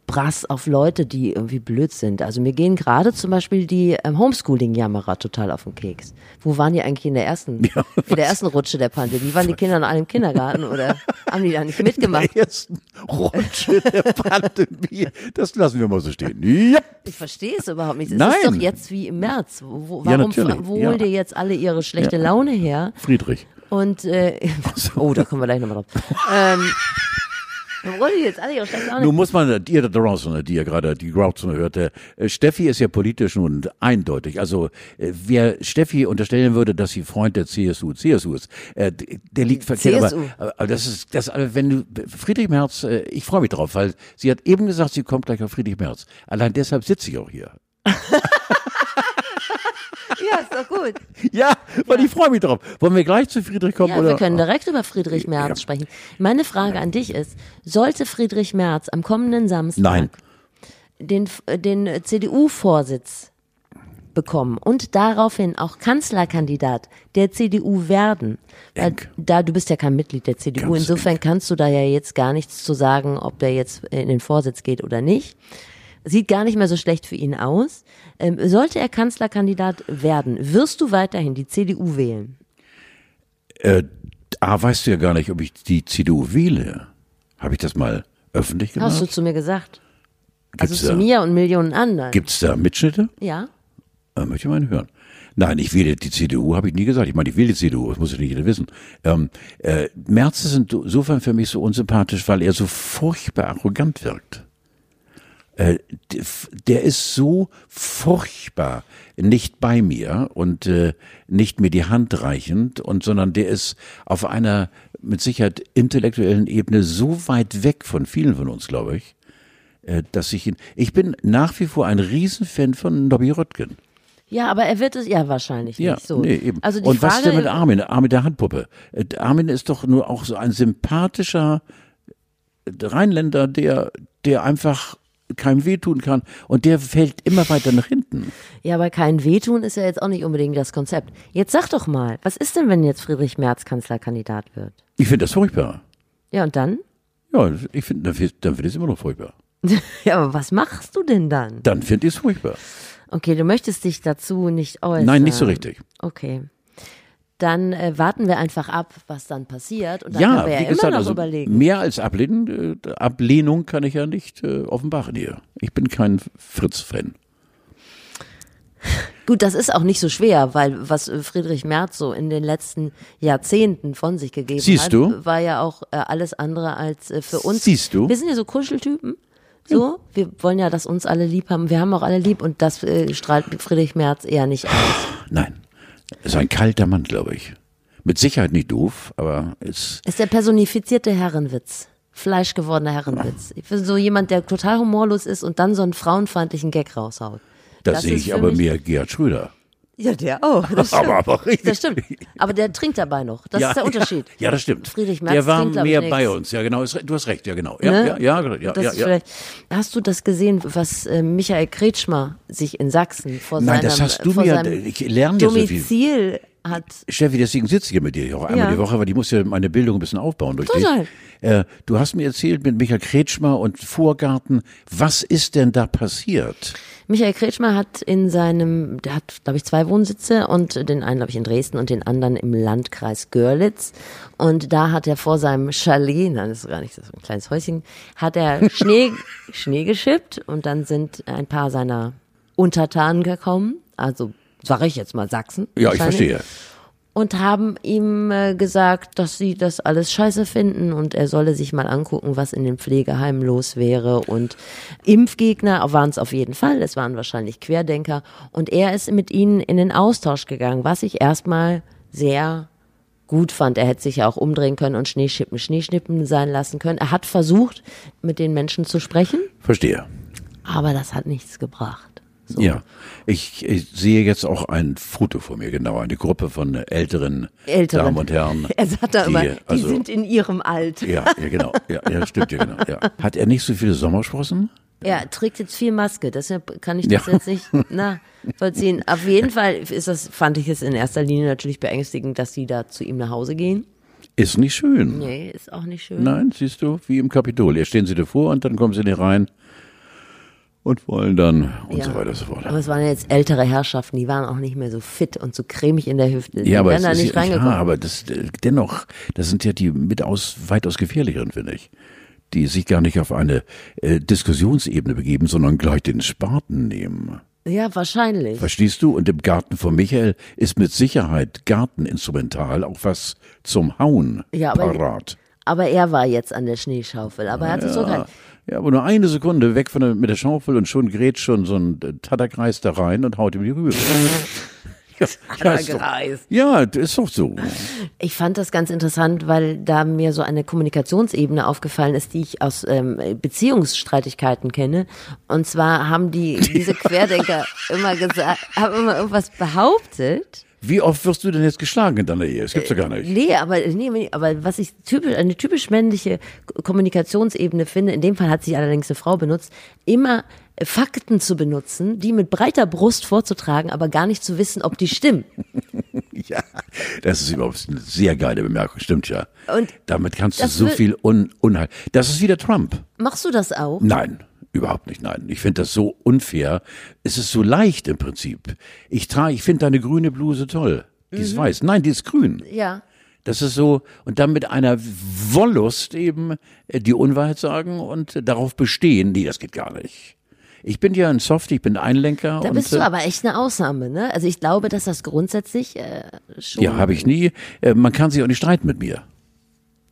B: Brass auf Leute, die irgendwie blöd sind. Also mir gehen gerade zum Beispiel die ähm, Homeschooling-Jammerer total auf den Keks. Wo waren die eigentlich in der ersten, ja, in der ersten Rutsche der Pandemie? Waren die Kinder alle im Kindergarten oder haben die da nicht mitgemacht? In der ersten
A: Rutsche der Pandemie. Das lassen wir mal so stehen.
B: Ja. Ich verstehe es überhaupt nicht. Es
A: Nein.
B: ist doch jetzt wie im März. Wo, warum, ja, wo holen dir jetzt alle ihre schlechte Laune her?
A: Friedrich.
B: Und äh, oh, da kommen wir gleich nochmal drauf. ähm, jetzt alle ihre
A: schlechte Nun muss man, ihr da draußen, die ja gerade die Grauzone hörte, äh, Steffi ist ja politisch nun eindeutig. Also äh, wer Steffi unterstellen würde, dass sie Freund der CSU, CSU ist, äh, der liegt verkehrt. Aber, aber das ist, das, wenn du, Friedrich Merz, ich freue mich drauf, weil sie hat eben gesagt, sie kommt gleich auf Friedrich Merz. Allein deshalb sitze ich auch hier.
B: Ja, ist doch gut.
A: Ja, weil ja. ich freue mich drauf. Wollen wir gleich zu Friedrich kommen?
B: Ja,
A: oder?
B: wir können direkt über Friedrich Merz ja. sprechen. Meine Frage an dich ist, sollte Friedrich Merz am kommenden Samstag
A: Nein.
B: den, den CDU-Vorsitz bekommen und daraufhin auch Kanzlerkandidat der CDU werden. Weil, da du bist ja kein Mitglied der CDU, Ganz insofern eng. kannst du da ja jetzt gar nichts zu sagen, ob der jetzt in den Vorsitz geht oder nicht. Sieht gar nicht mehr so schlecht für ihn aus. Ähm, sollte er Kanzlerkandidat werden, wirst du weiterhin die CDU wählen?
A: Äh, A, weißt du ja gar nicht, ob ich die CDU wähle. Habe ich das mal öffentlich gemacht?
B: Hast du zu mir gesagt. Gibt's also zu mir und Millionen anderen.
A: Gibt es da Mitschnitte?
B: Ja.
A: Äh, möchte ich mal hören. Nein, ich wähle die CDU, habe ich nie gesagt. Ich meine, ich wähle die CDU, das muss ja nicht jeder wissen. Ähm, äh, Merz ist insofern für mich so unsympathisch, weil er so furchtbar arrogant wirkt. Äh, der ist so furchtbar nicht bei mir und äh, nicht mir die Hand reichend und sondern der ist auf einer mit Sicherheit intellektuellen Ebene so weit weg von vielen von uns, glaube ich, äh, dass ich ihn ich bin nach wie vor ein Riesenfan von Nobby Röttgen.
B: Ja, aber er wird es ja wahrscheinlich
A: ja,
B: nicht so.
A: Nee, eben. Also die und Frage, was ist denn mit Armin? Armin der Handpuppe. Äh, Armin ist doch nur auch so ein sympathischer Rheinländer, der der einfach keinem wehtun kann. Und der fällt immer weiter nach hinten.
B: Ja, aber kein Wehtun ist ja jetzt auch nicht unbedingt das Konzept. Jetzt sag doch mal, was ist denn, wenn jetzt Friedrich Merz Kanzlerkandidat wird?
A: Ich finde das furchtbar.
B: Ja, und dann?
A: Ja, ich finde, dann finde ich es immer noch furchtbar.
B: ja, aber was machst du denn dann?
A: Dann finde ich es furchtbar.
B: Okay, du möchtest dich dazu nicht äußern.
A: Nein, nicht so richtig.
B: Okay dann äh, warten wir einfach ab, was dann passiert. Und dann ja, können wir ja gesagt, immer noch also überlegen.
A: Mehr als Ablehnen, äh, Ablehnung kann ich ja nicht äh, offenbaren hier. Ich bin kein Fritz-Fan.
B: Gut, das ist auch nicht so schwer, weil was äh, Friedrich Merz so in den letzten Jahrzehnten von sich gegeben
A: Siehst
B: hat,
A: du?
B: war ja auch äh, alles andere als äh, für uns.
A: Siehst du?
B: Wir sind ja so Kuscheltypen. So, wir wollen ja, dass uns alle lieb haben. Wir haben auch alle lieb und das äh, strahlt Friedrich Merz eher nicht aus.
A: Nein. Ist ein kalter Mann, glaube ich. Mit Sicherheit nicht doof, aber ist.
B: Ist der personifizierte Herrenwitz. Fleischgewordener Herrenwitz. Ich bin so jemand, der total humorlos ist und dann so einen frauenfeindlichen Gag raushaut.
A: Das, das sehe ich aber mehr Gerhard Schröder.
B: Ja, der auch. Das stimmt.
A: aber, aber richtig.
B: Das stimmt. Aber der trinkt dabei noch. Das
A: ja,
B: ist der Unterschied.
A: Ja, ja das stimmt.
B: Friedrich Merz
A: Der war
B: trinkt,
A: mehr bei uns. Ja, genau. Du hast recht. Ja, genau. Ja, ne? ja, ja, ja,
B: das
A: ja.
B: Hast du das gesehen, was äh, Michael Kretschmer sich in Sachsen vor
A: Nein,
B: seinem,
A: das hast du mir, ich lerne ja
B: so viel hat.
A: Steffi, deswegen sitze ich ja mit dir auch einmal ja. die Woche, weil die muss ja meine Bildung ein bisschen aufbauen durch Total. dich. Äh, du hast mir erzählt mit Michael Kretschmer und Vorgarten, was ist denn da passiert?
B: Michael Kretschmer hat in seinem, der hat, glaube ich, zwei Wohnsitze und den einen, glaube ich, in Dresden und den anderen im Landkreis Görlitz. Und da hat er vor seinem Chalet, nein, das ist gar nicht so ein kleines Häuschen, hat er Schnee, Schnee geschippt und dann sind ein paar seiner Untertanen gekommen, also sage ich jetzt mal Sachsen.
A: Ja, ich verstehe
B: und haben ihm äh, gesagt, dass sie das alles scheiße finden und er solle sich mal angucken, was in den Pflegeheimen los wäre. Und Impfgegner waren es auf jeden Fall, es waren wahrscheinlich Querdenker und er ist mit ihnen in den Austausch gegangen, was ich erstmal sehr gut fand. Er hätte sich ja auch umdrehen können und Schneeschippen Schneeschnippen sein lassen können. Er hat versucht, mit den Menschen zu sprechen,
A: Verstehe.
B: aber das hat nichts gebracht. So.
A: Ja, ich, ich sehe jetzt auch ein Foto vor mir, genau, eine Gruppe von älteren,
B: Älteren.
A: Damen und Herren.
B: Er sagt da
A: die,
B: immer, die
A: also-
B: sind in ihrem Alter.
A: Ja, ja, genau, ja, ja, stimmt, ja, genau, ja. Hat er nicht so viele Sommersprossen?
B: Er trägt jetzt viel Maske, deshalb kann ich das
A: Ja.
B: jetzt nicht nachvollziehen. Auf jeden Fall ist das, fand ich es in erster Linie natürlich beängstigend, dass sie da zu ihm nach Hause gehen.
A: Ist nicht schön.
B: Nee, ist auch nicht schön.
A: Nein, siehst du, wie im Kapitol. Hier stehen sie davor und dann kommen sie nicht rein und wollen dann und
B: Ja.
A: so weiter und so fort.
B: Aber es waren ja jetzt ältere Herrschaften, die waren auch nicht mehr so fit und so cremig in der Hüfte. Die
A: Ja, aber,
B: da
A: ist,
B: nicht
A: ja, aber das, äh, dennoch, das sind ja die mitaus weitaus gefährlicheren, finde ich. Die sich gar nicht auf eine äh, Diskussionsebene begeben, sondern gleich den Spaten nehmen.
B: ja, wahrscheinlich.
A: Verstehst du? Und im Garten von Michael ist mit Sicherheit Garteninstrumental auch was zum Hauen
B: Ja, aber-
A: parat.
B: Aber er war jetzt an der Schneeschaufel. Aber er hatte so kein.
A: Ja, aber nur eine Sekunde weg von der, mit der Schaufel und schon gerät schon so ein äh, Tatterkreis da rein und haut ihm die Rübe. ja, ja, ist doch, ja, das ist doch so.
B: Ich fand das ganz interessant, weil da mir so eine Kommunikationsebene aufgefallen ist, die ich aus ähm, Beziehungsstreitigkeiten kenne. Und zwar haben die diese Querdenker immer gesagt, haben immer irgendwas behauptet.
A: Wie oft wirst du denn jetzt geschlagen in deiner Ehe? Das gibt's ja gar nicht.
B: Nee, aber nee, aber was ich typisch eine typisch männliche Kommunikationsebene finde, in dem Fall hat sich allerdings eine Frau benutzt, immer Fakten zu benutzen, die mit breiter Brust vorzutragen, aber gar nicht zu wissen, ob die stimmen.
A: Ja, das ist überhaupt eine sehr geile Bemerkung, stimmt ja.
B: Und
A: Damit kannst du so viel Un Unheil. Das ist wieder Trump.
B: Machst du das auch?
A: Nein, überhaupt nicht, nein. Ich finde das so unfair. Es ist so leicht im Prinzip. Ich trage, ich finde deine grüne Bluse toll. Die
B: Mhm.
A: ist weiß. Nein, die ist grün.
B: Ja.
A: Das ist so, und dann mit einer Wollust eben äh, die Unwahrheit sagen und darauf bestehen, nee, das geht gar nicht. Ich bin ja ein Soft, ich bin Einlenker.
B: Da bist du
A: äh,
B: aber echt eine Ausnahme, ne? Also ich glaube, dass das grundsätzlich äh, schon.
A: Ja, habe ich nie. Äh, Man kann sich auch nicht streiten mit mir.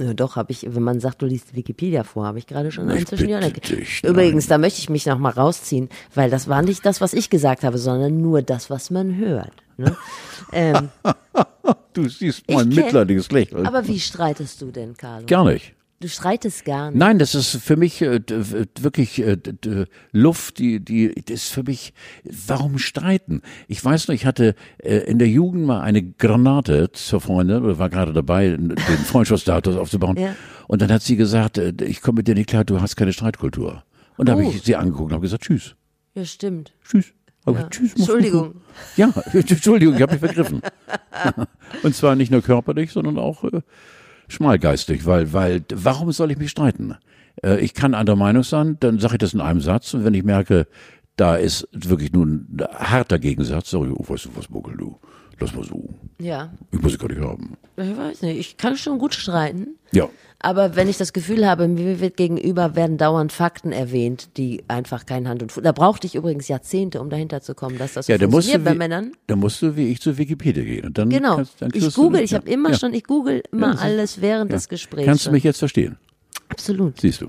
B: Ja, doch, habe ich, wenn man sagt, du liest Wikipedia vor, habe ich gerade schon einen zwischen die Übrigens, da möchte ich mich noch mal rausziehen, weil das war nicht das, was ich gesagt habe, sondern nur das, was man hört. Ne? ähm,
A: Du siehst mein mitleidiges Lächeln.
B: aber wie streitest du denn, Carlo?
A: Gar nicht.
B: Du streitest gar nicht.
A: Nein, das ist für mich äh, wirklich äh, Luft, die, die, das ist für mich, warum streiten? Ich weiß noch, ich hatte äh, in der Jugend mal eine Granate zur Freundin, oder war gerade dabei, den Freundschaftsstatus aufzubauen.
B: Ja.
A: Und dann hat sie gesagt, äh, ich komme mit dir nicht klar, du hast keine Streitkultur. Und da habe
B: Oh.
A: ich sie angeguckt und habe gesagt, tschüss,
B: Ja, stimmt.
A: tschüss. Hab
B: Ja.
A: tschüss,
B: Entschuldigung.
A: Ja, Entschuldigung, ich habe mich vergriffen. Und zwar nicht nur körperlich, sondern auch äh, schmalgeistig, weil, weil, warum soll ich mich streiten? Äh, ich kann anderer Meinung sein, dann sage ich das in einem Satz und wenn ich merke, da ist wirklich nur ein harter Gegensatz, sag ich, oh, weißt du was, Buckel, du, lass mal so.
B: Ja,
A: Ich muss es gar nicht haben.
B: ich weiß nicht. Ich kann schon gut streiten.
A: Ja.
B: Aber wenn ich das Gefühl habe, mir wird gegenüber werden dauernd Fakten erwähnt, die einfach kein Hand und Fuß. Da brauchte ich übrigens Jahrzehnte, um dahinter zu kommen, dass das so
A: Ja, da
B: funktioniert bei
A: wie,
B: Männern.
A: da musst du wie ich zu Wikipedia gehen. Und dann
B: Genau.
A: kannst, dann
B: ich google, ich
A: ja,
B: habe immer
A: ja.
B: schon, ich google immer
A: ist-
B: alles während
A: Ja.
B: des Gesprächs.
A: Kannst du mich jetzt verstehen?
B: Absolut.
A: Siehst du.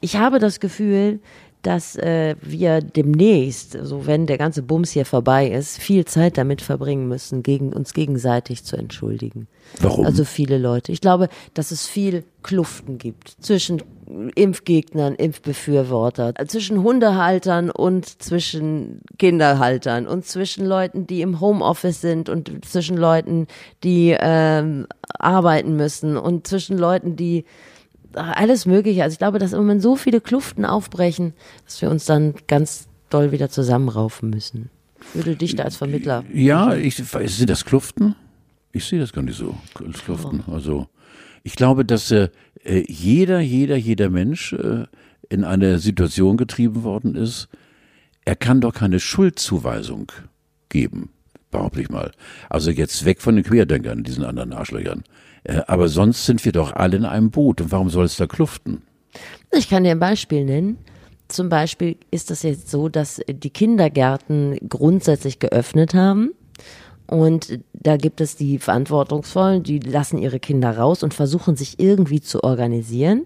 B: Ich habe das Gefühl, dass äh, wir demnächst, so wenn der ganze Bums hier vorbei ist, viel Zeit damit verbringen müssen, gegen uns gegenseitig zu entschuldigen.
A: Warum?
B: Also viele Leute. Ich glaube, dass es viel Kluften gibt zwischen Impfgegnern, Impfbefürwortern, zwischen Hundehaltern und zwischen Kinderhaltern und zwischen Leuten, die im Homeoffice sind und zwischen Leuten, die ähm, arbeiten müssen und zwischen Leuten, die alles Mögliche. Also ich glaube, dass im Moment so viele Kluften aufbrechen, dass wir uns dann ganz doll wieder zusammenraufen müssen. Ich würde dich da als Vermittler.
A: Ja, ich, sind das Kluften? Ich sehe das gar nicht so als Kluften. Also ich glaube, dass äh, jeder, jeder, jeder Mensch äh, in eine Situation getrieben worden ist. Er kann doch keine Schuldzuweisung geben, behaupte ich mal. Also jetzt weg von den Querdenkern, diesen anderen Arschlöchern. Äh, aber sonst sind wir doch alle in einem Boot. Und warum soll es da kluften?
B: Ich kann dir ein Beispiel nennen. Zum Beispiel ist das jetzt so, dass die Kindergärten grundsätzlich geöffnet haben. Und da gibt es die Verantwortungsvollen, die lassen ihre Kinder raus und versuchen sich irgendwie zu organisieren.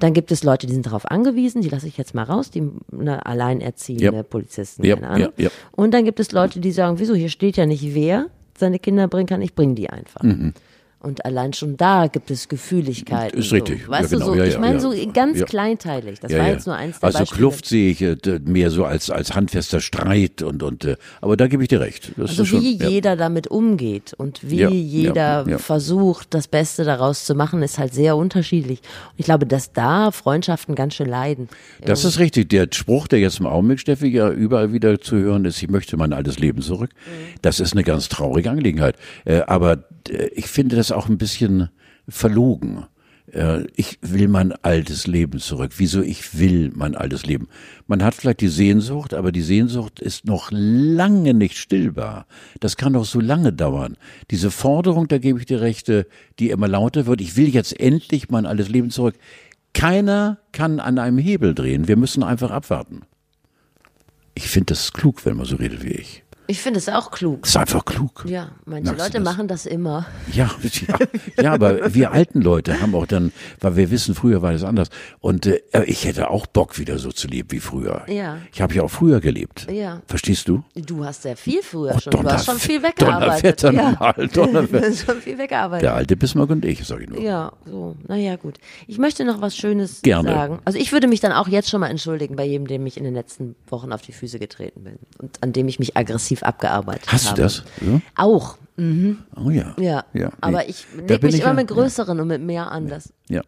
B: Dann gibt es Leute, die sind darauf angewiesen, die lasse ich jetzt mal raus, die ne, alleinerziehende
A: Ja.
B: Polizisten,
A: Ja,
B: keine Ahnung.
A: ja.
B: Und dann gibt es Leute, die sagen, wieso, hier steht ja nicht wer, seine Kinder bringen kann, ich bringe die einfach. Und allein schon da gibt es Gefühligkeiten.
A: Mhm. Ist richtig.
B: So. Weißt
A: Ja,
B: du,
A: genau.
B: so,
A: Ja,
B: ich meine
A: ja.
B: so ganz kleinteilig. Das war jetzt nur eins der
A: Also
B: Beispiele.
A: Kluft sehe ich äh, mehr so als, als handfester Streit und, und äh, aber da gebe ich dir recht. Das
B: Also
A: schon,
B: wie jeder damit umgeht und wie jeder versucht, das Beste daraus zu machen, ist halt sehr unterschiedlich. Und ich glaube, dass da Freundschaften ganz schön leiden.
A: Das ist richtig. Der Spruch, der jetzt im Augenblick, Steffi, ja überall wieder zu hören ist, ich möchte mein altes Leben zurück. Das ist eine ganz traurige Angelegenheit. Äh, aber ich finde das auch ein bisschen verlogen. Ich will mein altes Leben zurück. Wieso ich will mein altes Leben? Man hat vielleicht die Sehnsucht, aber die Sehnsucht ist noch lange nicht stillbar. Das kann doch so lange dauern. Diese Forderung, da gebe ich dir rechte, die immer lauter wird, ich will jetzt endlich mein altes Leben zurück. Keiner kann an einem Hebel drehen. Wir müssen einfach abwarten. Ich finde das klug, wenn man so redet wie ich.
B: Ich finde es auch klug.
A: Das ist einfach klug.
B: Ja, manche
A: Merkst
B: Leute
A: das?
B: machen das immer.
A: Ja, ja, ja, aber wir alten Leute haben auch dann, weil wir wissen, früher war das anders. Und äh, ich hätte auch Bock, wieder so zu leben wie früher.
B: Ja.
A: Ich habe ja auch früher gelebt.
B: Ja.
A: Verstehst du?
B: Du hast sehr viel früher
A: Oh,
B: schon. Du hast schon viel weggearbeitet.
A: Donnerwetter
B: ja.
A: Donnerwetter.
B: Schon viel weggearbeitet.
A: Der alte Bismarck und ich, sag ich nur.
B: Ja, so. Naja, gut. Ich möchte noch was Schönes
A: Gerne.
B: sagen. Also ich würde mich dann auch jetzt schon mal entschuldigen bei jedem, dem ich in den letzten Wochen auf die Füße getreten bin und an dem ich mich aggressiv abgearbeitet
A: Hast du
B: habe.
A: das? Ja?
B: Auch,
A: Oh ja.
B: ja.
A: ja
B: Aber
A: nee.
B: ich
A: Da
B: leg
A: bin
B: mich
A: ich
B: immer
A: ja-
B: mit größeren und mit mehr an. Das.
A: Ja.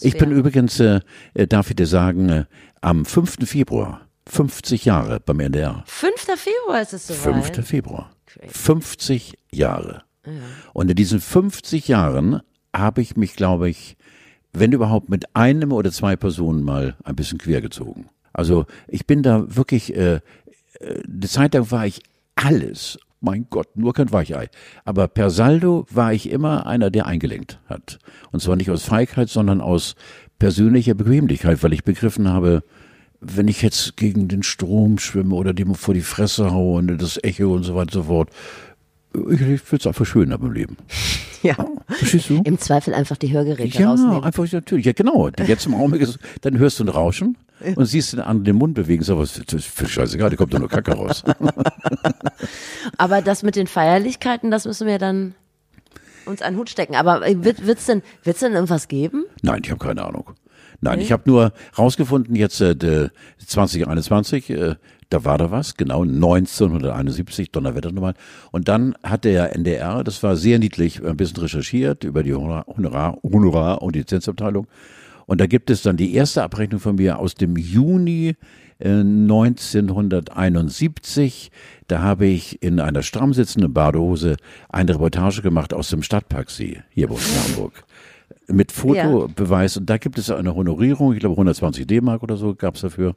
A: Ich bin übrigens, äh, äh, darf ich dir sagen, äh, am 5. Februar, 50 Jahre beim NDR.
B: 5. Februar ist es soweit.
A: 5. Februar.
B: Crazy.
A: 50 Jahre. Und in diesen 50 Jahren habe ich mich, glaube ich, wenn überhaupt mit einem oder zwei Personen mal ein bisschen quergezogen. Also ich bin da wirklich, äh, äh, eine Zeit lang war ich alles. Mein Gott, nur kein Weichei. Aber per Saldo war ich immer einer, der eingelenkt hat. Und zwar nicht aus Feigheit, sondern aus persönlicher Bequemlichkeit, weil ich begriffen habe, wenn ich jetzt gegen den Strom schwimme oder dem vor die Fresse haue und das Echo und so weiter und so fort, ich, ich will es einfach schön haben im Leben.
B: Ja.
A: Verstehst du?
B: Im Zweifel einfach die Hörgeräte
A: Ja,
B: rausnehmen.
A: einfach natürlich. Ja, genau. Jetzt im Augenblick ist, dann hörst du ein Rauschen und siehst den anderen den Mund bewegen. So was, das ist für scheißegal, da kommt doch nur Kacke raus.
B: Aber das mit den Feierlichkeiten, das müssen wir dann uns an den Hut stecken. Aber äh, wird es denn, wird's denn irgendwas geben?
A: Nein, ich habe keine Ahnung. Nein, ich habe nur rausgefunden, jetzt äh, de- 2021, äh, da war da was, genau, 1971, Donnerwetter nochmal. Und dann hat der NDR, das war sehr niedlich, ein bisschen recherchiert über die Honorar, Honorar, und die Lizenzabteilung. Und da gibt es dann die erste Abrechnung von mir aus dem Juni äh, 1971. Da habe ich in einer stramm sitzenden Badehose eine Reportage gemacht aus dem Stadtparksee hier bei uns in Hamburg. Mit Fotobeweis. Und da gibt es eine Honorierung, ich glaube 120 D-Mark oder so gab es dafür.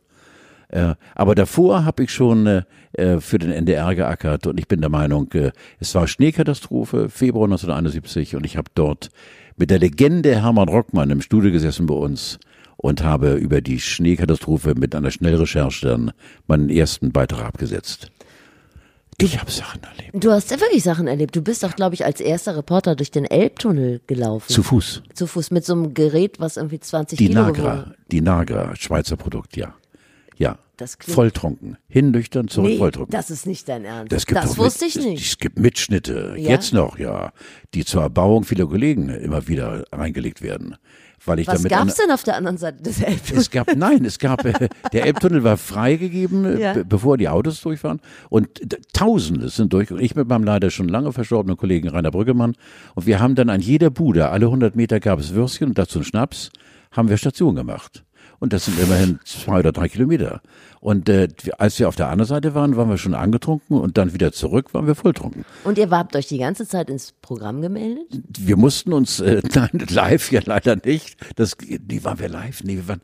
A: Äh, aber davor habe ich schon äh, äh, für den NDR geackert und ich bin der Meinung, äh, es war Schneekatastrophe, Februar 1971 und ich habe dort mit der Legende Hermann Rockmann im Studio gesessen bei uns und habe über die Schneekatastrophe mit einer Schnellrecherche dann meinen ersten Beitrag abgesetzt. Ich habe Sachen erlebt.
B: Du hast ja wirklich Sachen erlebt. Du bist doch, glaube ich, als erster Reporter durch den Elbtunnel gelaufen.
A: Zu Fuß.
B: Zu Fuß mit so einem Gerät, was irgendwie 20
A: Die
B: Kilo
A: Nagra,
B: gewogen
A: die Nagra, Schweizer Produkt, ja. Ja.
B: Das klingt-
A: Volltrunken. Hindüchtern, zurück
B: Nee,
A: volltrunken.
B: das ist nicht dein Ernst.
A: Das, gibt
B: das wusste
A: mit,
B: ich nicht.
A: Es gibt Mitschnitte,
B: Ja?
A: jetzt noch, ja, die zur Erbauung vieler Kollegen immer wieder reingelegt werden. Weil ich
B: Was
A: damit
B: gab's denn auf der anderen Seite des Elbtunnels?
A: es gab, nein, es gab, äh, der Elbtunnel war freigegeben, äh,
B: Ja.
A: be bevor die Autos durchfahren. Und Tausende sind durch. Und ich mit meinem leider schon lange verstorbenen Kollegen Rainer Brüggemann. Und wir haben dann an jeder Bude, alle 100 Meter gab es Würstchen und dazu einen Schnaps, haben wir Station gemacht. Und das sind immerhin zwei oder drei Kilometer. Und äh, als wir auf der anderen Seite waren, waren wir schon angetrunken und dann wieder zurück, waren wir volltrunken.
B: Und ihr habt euch die ganze Zeit ins Programm gemeldet?
A: Wir mussten uns, äh, nein, live ja leider nicht. Das, die waren wir live? Nee, wir waren,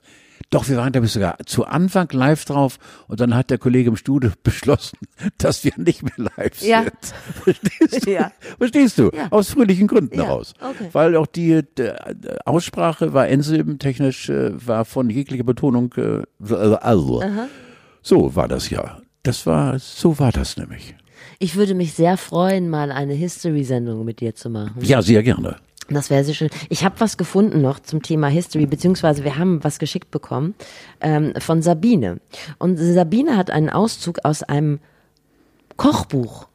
A: doch, wir waren, glaube ich, sogar zu Anfang live drauf und dann hat der Kollege im Studio beschlossen, dass wir nicht mehr live
B: Ja.
A: sind. Verstehst du?
B: Ja.
A: Verstehst du?
B: Ja.
A: Aus fröhlichen Gründen
B: Ja,
A: heraus.
B: okay.
A: Weil auch die, die Aussprache war endsilbentechnisch, äh, war von jeglicher Betonung, äh, also. So war das ja. Das war, so war das nämlich.
B: Ich würde mich sehr freuen, mal eine History-Sendung mit dir zu machen.
A: Ja, sehr gerne.
B: Das wäre sehr schön. Ich habe was gefunden noch zum Thema History, beziehungsweise wir haben was geschickt bekommen ähm, von Sabine. Und Sabine hat einen Auszug aus einem Kochbuch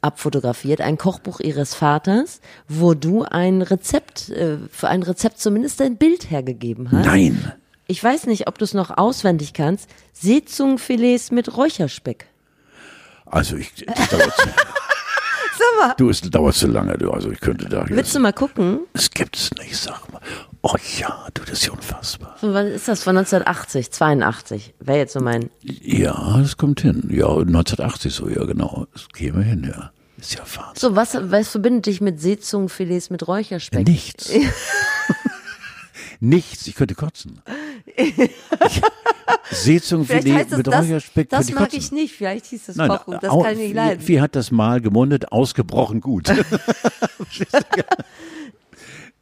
B: abfotografiert, ein Kochbuch ihres Vaters, wo du ein Rezept, äh, für ein Rezept zumindest ein Bild hergegeben hast.
A: Nein.
B: Ich weiß nicht, ob du es noch auswendig kannst. Seezungenfilets mit Räucherspeck.
A: Also ich, das
B: Sag mal.
A: du, es dauert zu lange, du. Also ich könnte da
B: Willst du mal gucken?
A: Das gibt's nicht, sag mal. Oh ja, du, das ist ja unfassbar.
B: Von wann ist das? Von 1980, 82. Wäre jetzt so mein.
A: Ja, das kommt hin. Ja, 1980 so, ja genau. Das käme hin, ja. Ist ja Wahnsinn.
B: So, was, was verbindet dich mit Seezungenfilets mit Räucherspeck?
A: Nichts. Nichts. Ich könnte kotzen. Ich, Seezungenfilet
B: Vielleicht
A: mit
B: das,
A: Räucherspeck
B: das
A: ich
B: mag
A: kotzen.
B: ich nicht. Vielleicht hieß das
A: Nein,
B: Kochbuch. Das
A: au-
B: kann ich nicht leiden.
A: wie hat das Mal gemundet? Ausgebrochen gut.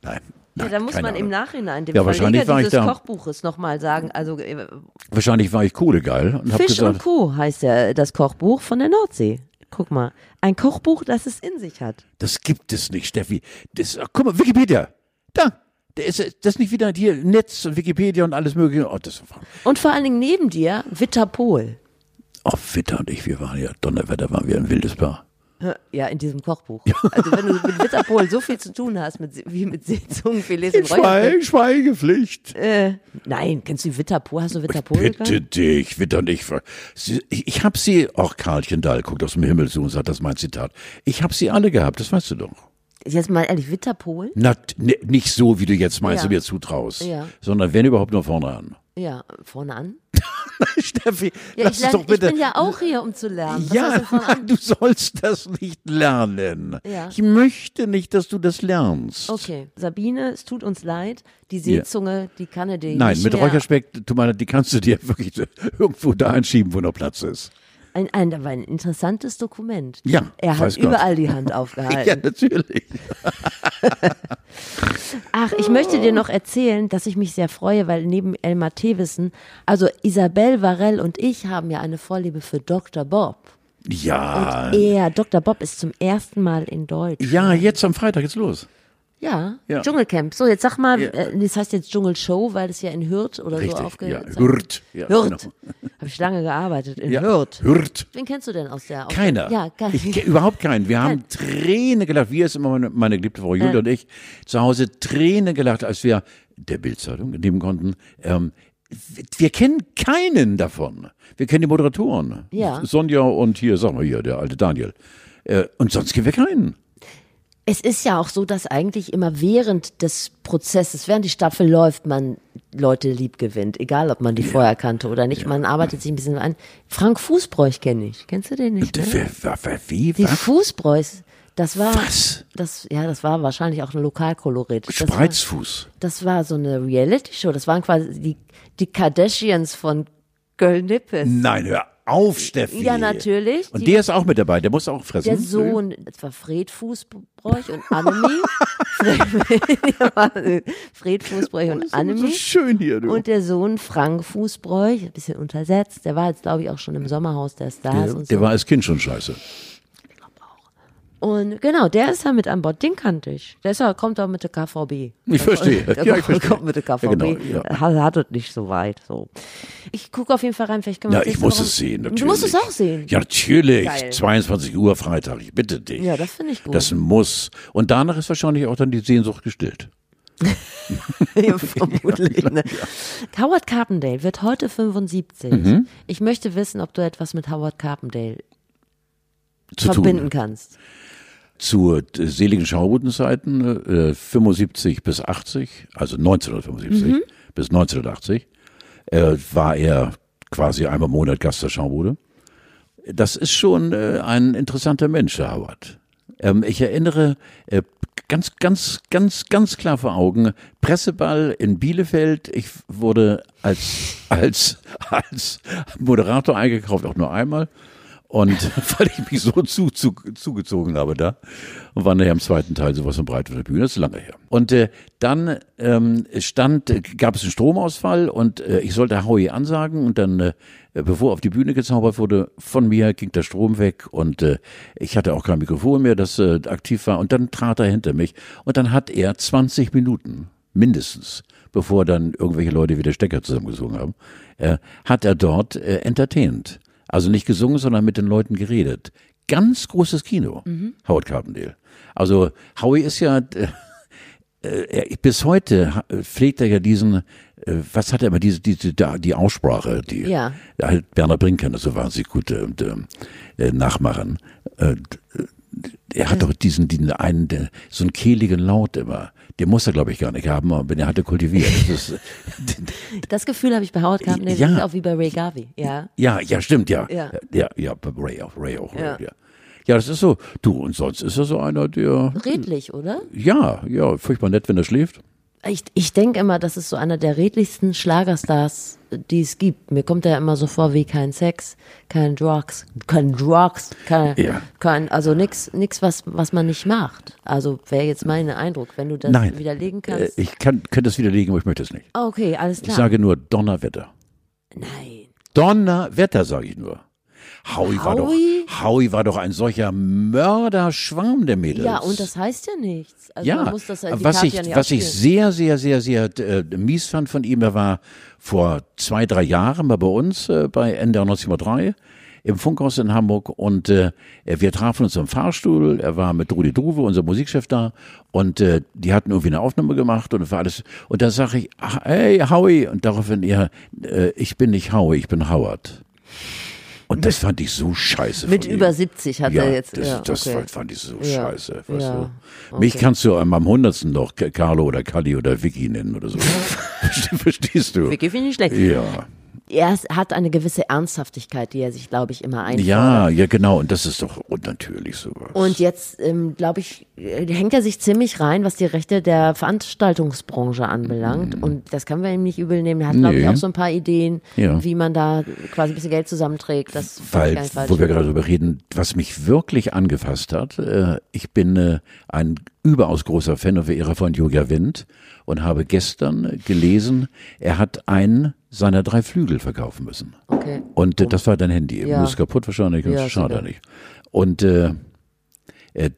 A: Nein.
B: Ja,
A: nein,
B: da muss man im
A: Ahnung.
B: Nachhinein dem
A: Ja, wahrscheinlich
B: Verleger
A: war ich
B: dieses
A: da.
B: Kochbuches nochmal sagen. Also äh,
A: Wahrscheinlich war ich Kohlegeil und habe
B: Fisch und
A: gesagt,
B: Co. heißt ja das Kochbuch von der Nordsee. Guck mal, ein Kochbuch, das es in sich hat.
A: das gibt es nicht, Steffi. Das, guck mal, Wikipedia. Da. Ist, das ist nicht wieder hier Netz und Wikipedia und alles mögliche. Oh, das
B: Und vor allen Dingen neben dir Wittapol.
A: oh, Witter und ich, wir waren ja, Donnerwetter waren wir ein wildes Paar.
B: Ja, in diesem Kochbuch. Also wenn du mit Wittapol so viel zu tun hast mit, wie mit Seezungenfilets und Räucherspeck.
A: Schweigepflicht.
B: Äh, nein, kennst du Wittapol? Hast du Wittapol
A: Bitte
B: gegangen?
A: dich, Witter und ich. Ich, ich habe sie, auch Karlchen Dahl guckt aus dem Himmel zu und sagt, das ist mein Zitat. Ich habe sie alle gehabt, das weißt du doch.
B: Jetzt mal ehrlich, Wittapol?
A: Na, n- nicht so, wie du jetzt meinst,
B: Ja.
A: du mir zutraust,
B: Ja.
A: sondern wenn überhaupt nur vorne an.
B: Ja, vorne an.
A: Steffi,
B: Ja,
A: lass
B: ich,
A: es doch bitte.
B: ich bin ja auch hier, um zu lernen. Was
A: ja,
B: an?
A: du sollst das nicht lernen.
B: Ja.
A: Ich möchte nicht, dass du das lernst.
B: Okay, Sabine, es tut uns leid. Die Seezunge, die kann er dir
A: Nein, mit Räucherspeck, du meine, die kannst du dir wirklich irgendwo da einschieben, wo noch Platz ist.
B: Ein, ein, aber ein interessantes Dokument.
A: Ja,
B: Er hat
A: Gott.
B: überall die Hand aufgehalten.
A: Ja, natürlich.
B: Ach, ich möchte dir noch erzählen, dass ich mich sehr freue, weil neben Elmar Thewissen, also Isabel Varell und ich haben ja eine Vorliebe für Dr. Bob.
A: Ja.
B: Er, Dr. Bob ist zum ersten Mal in Deutsch.
A: Ja, jetzt am Freitag geht's los.
B: Ja,
A: Ja.
B: Dschungelcamp. So, jetzt sag mal,
A: Ja.
B: äh, das heißt jetzt Dschungelshow, weil es ja in Hürth oder so
A: Richtig.
B: aufgehört
A: ja. Hürt. Ja,
B: Hürth.
A: genau.
B: Habe ich lange gearbeitet in
A: Ja.
B: Hürth.
A: Hürt.
B: Wen kennst du denn aus der? Aus
A: Keiner.
B: Ja, kein,
A: Ich, überhaupt keinen. Wir haben Tränen gelacht. Wir ist immer meine, meine geliebte Frau Julia
B: Ja.
A: und ich zu Hause Tränen gelacht, als wir der Bildzeitung nehmen konnten. Ähm, wir- wir kennen keinen davon. Wir kennen die Moderatoren.
B: Ja.
A: Sonja und hier, sag mal hier, der alte Daniel. Äh, und sonst kennen wir keinen.
B: Es ist ja auch so, dass eigentlich immer während des Prozesses, während die Staffel läuft, man Leute lieb gewinnt, egal ob man die vorher kannte oder nicht. Man arbeitet sich ein bisschen an. Frank Fußbräuch kenne ich. Kennst du den nicht? Ne?
A: Wer, wer, wie?
B: Die? Fußbräuchs, das war
A: Was?
B: das ja, das war wahrscheinlich auch ein Lokalkolorit. Das war,
A: Spreizfuß.
B: das war so eine Reality Show, das waren quasi die die Kardashians von Köln-Nippes.
A: Nein, hör auf, Steffi.
B: Ja, natürlich.
A: Und
B: Die-
A: der ist auch mit dabei. Der muss auch fressen.
B: Der Sohn, das war Fred Fußbräuch und Annemie. Fred, Fußbräuch und
A: Oh, So
B: Annemie.
A: schön hier, du.
B: Und der Sohn Frank Fußbräuch, ein bisschen untersetzt, der war jetzt, glaube ich, auch schon im Sommerhaus der Stars
A: der,
B: und
A: der
B: so.
A: war als Kind schon scheiße.
B: Und genau, der ist ja mit an Bord, den kannte ich. Der ist ja, kommt auch mit der KVB.
A: Ich verstehe.
B: Der
A: Ja, ich verstehe.
B: kommt mit der KVB.
A: Ja, genau, ja.
B: Hat, hat es nicht so weit. So. Ich gucke auf jeden Fall rein, vielleicht können wir
A: Ja, ich muss es sehen, natürlich.
B: Du musst es auch sehen.
A: Ja, natürlich.
B: Geil.
A: 22 Uhr Freitag, ich bitte dich.
B: Ja, das finde ich gut.
A: Das muss. Und danach ist wahrscheinlich auch dann die Sehnsucht gestillt.
B: Ja, vermutlich. Ne? Howard Carpendale wird heute 75.
A: Mhm.
B: Ich möchte wissen, ob du etwas mit Howard Carpendale
A: Zu
B: verbinden
A: tun.
B: kannst.
A: Zu seligen Schaubutenzeiten, äh, 75 bis 80, also 1975
B: Mhm.
A: bis 1980, äh, war er quasi einmal im Monat Gast der Schaubude. Das ist schon äh, ein interessanter Mensch, der Howard. Ähm, ich erinnere äh, ganz, ganz, ganz, ganz klar vor Augen, Presseball in Bielefeld. Ich wurde als, als, als Moderator eingekauft, auch nur einmal. Und weil ich mich so zu, zu, zugezogen habe da und war nachher im zweiten Teil sowas von breit auf der Bühne, das ist lange her. Und äh, dann ähm, stand, gab es einen Stromausfall und äh, ich sollte Howie ansagen und dann, äh, bevor auf die Bühne gezaubert wurde, von mir ging der Strom weg und äh, ich hatte auch kein Mikrofon mehr, das äh, aktiv war und dann trat er hinter mich und dann hat er 20 Minuten mindestens, bevor dann irgendwelche Leute wieder Stecker zusammengezogen haben, äh, hat er dort äh, entertained. Also nicht gesungen, sondern mit den Leuten geredet. ganz großes Kino,
B: Mhm.
A: Howard Carpendale. Also Howie ist ja äh, äh, bis heute pflegt er ja diesen, äh, was hat er immer, diese, diese, die Aussprache, die
B: Ja.
A: halt Werner Brink kann das so wahnsinnig gut äh, äh, nachmachen. Äh, er hat doch diesen, diesen einen, der, so einen kehligen Laut immer. Den muss er, glaube ich, gar nicht haben, hat er kultiviert. Das ist,
B: Das Gefühl habe ich bei Howard Carpendale,
A: Ja.
B: das ist auch wie bei Ray Garvey. Ja.
A: ja, ja, stimmt, ja.
B: Ja.
A: Ja, ja, bei Ray auch, Ray auch,
B: Ja.
A: ja. Ja, das ist so. Du, und sonst ist er so einer, der,
B: Redlich, oder?
A: ja, ja, furchtbar nett, wenn er schläft.
B: Ich, ich denke immer, das ist so einer der redlichsten Schlagerstars, die es gibt. Mir kommt er immer so vor wie kein Sex, kein Drugs, kein Drugs, kein,
A: Ja.
B: kein also nix, nix was, was man nicht macht. Also wäre jetzt mein Eindruck, wenn du das
A: Nein.
B: widerlegen
A: Äh,
B: kannst.
A: ich kann, könnte es widerlegen, aber ich möchte es nicht.
B: okay, alles
A: Ich
B: klar.
A: sage nur Donnerwetter.
B: Nein.
A: Donnerwetter, sage ich nur. Howie, war doch,
B: Howie?
A: Howie war doch ein solcher Mörderschwarm der Mädels.
B: Ja, und das heißt ja nichts. Also
A: ja,
B: muss das die
A: was ich,
B: ja
A: was ich sehr, sehr, sehr, sehr äh, mies fand von ihm, er war vor zwei, drei Jahren mal bei uns äh, bei NDR 1903 im Funkhaus in Hamburg und äh, wir trafen uns im Fahrstuhl. Er war mit Rudi Druwe, unser Musikchef da und äh, die hatten irgendwie eine Aufnahme gemacht und war alles. Und da sage ich, hey Howie und daraufhin er, äh, ich bin nicht Howie, ich bin Howard. Und das fand ich so scheiße.
B: Mit über 70 hat
A: ja,
B: er jetzt.
A: Das,
B: ja,
A: das
B: okay.
A: fand, ich so
B: Ja,
A: scheiße. Weißt
B: ja,
A: du? Mich
B: okay.
A: kannst du am hundertsten noch Carlo oder Kalli oder Vicky nennen oder so. Verste- Verstehst du?
B: Vicky finde ich schlecht.
A: Ja.
B: Er hat eine gewisse Ernsthaftigkeit, die er sich, glaube ich, immer einfordert.
A: Ja, ja, genau. Und das ist doch unnatürlich sowas.
B: Und jetzt, ähm, glaube ich, hängt er sich ziemlich rein, was die Rechte der Veranstaltungsbranche anbelangt. Und das können wir ihm nicht übel nehmen. Er hat, glaube ich,
A: Mhm.
B: Auch so ein paar Ideen,
A: Ja.
B: wie man da quasi ein bisschen Geld zusammenträgt. Das
A: Weil, wo wir gerade darüber reden, was mich wirklich angefasst hat, äh, ich bin äh, ein überaus großer Fan und Verehrer von Julia Wind und habe gestern gelesen, er hat einen seiner drei Flügel verkaufen müssen.
B: Okay.
A: Und äh, das war dein Handy.
B: Ja.
A: Ist kaputt wahrscheinlich.
B: Ja,
A: schade nicht. Und äh, äh,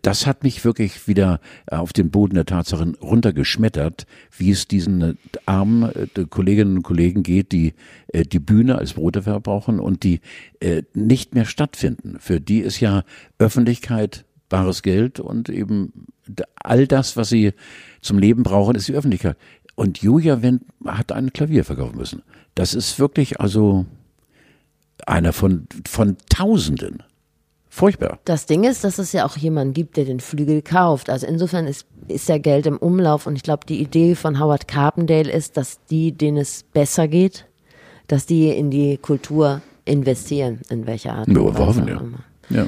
A: das hat mich wirklich wieder äh, auf den Boden der Tatsachen runtergeschmettert, wie es diesen äh, armen äh, Kolleginnen und Kollegen geht, die äh, die Bühne als Broterwerb brauchen und die äh, nicht mehr stattfinden. Für die ist ja Öffentlichkeit bares Geld und eben all das, was sie zum Leben brauchen, ist die Öffentlichkeit. Und Julia Wendt hat ein Klavier verkaufen müssen. Das ist wirklich also einer von, von Tausenden. Furchtbar.
B: Das Ding ist, dass es ja auch jemanden gibt, der den Flügel kauft. Also insofern ist, ist ja Geld im Umlauf und ich glaube, die Idee von Howard Carpendale ist, dass die, denen es besser geht, dass die in die Kultur investieren, in welcher Art.
A: Ja,
B: und
A: wir
B: Weise
A: hoffen, ja. Ja.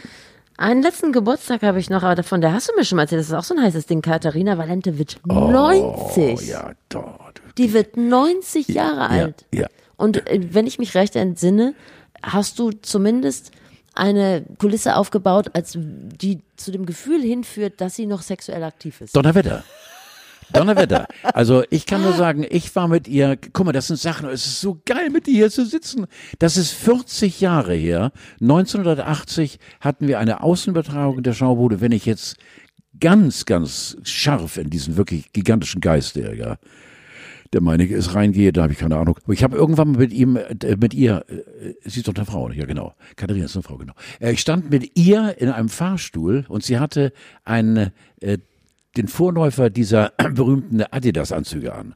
B: Einen letzten Geburtstag habe ich noch, aber davon, der hast du mir schon mal erzählt, das ist auch so ein heißes Ding. Katharina Valente wird 90.
A: Oh, ja, dort.
B: Die wird 90 Jahre alt.
A: ja.
B: Und äh, wenn ich mich recht entsinne, hast du zumindest eine Kulisse aufgebaut, als die zu dem Gefühl hinführt, dass sie noch sexuell aktiv ist.
A: Donnerwetter. Donnerwetter. Also ich kann nur sagen, ich war mit ihr, guck mal, das sind Sachen, es ist so geil, mit ihr hier zu sitzen. Das ist 40 Jahre her. 1980 hatten wir eine Außenübertragung der Schaubude, wenn ich jetzt ganz, ganz scharf in diesen wirklich gigantischen Geist, der ja der meinige ist reingehe, da habe ich keine Ahnung. Ich habe irgendwann mit ihm, äh, mit ihr, äh, sie ist doch eine Frau, ja genau, Katharina ist eine Frau, genau. Äh, Ich stand mit ihr in einem Fahrstuhl und sie hatte einen, äh, den Vorläufer dieser berühmten Adidas-Anzüge an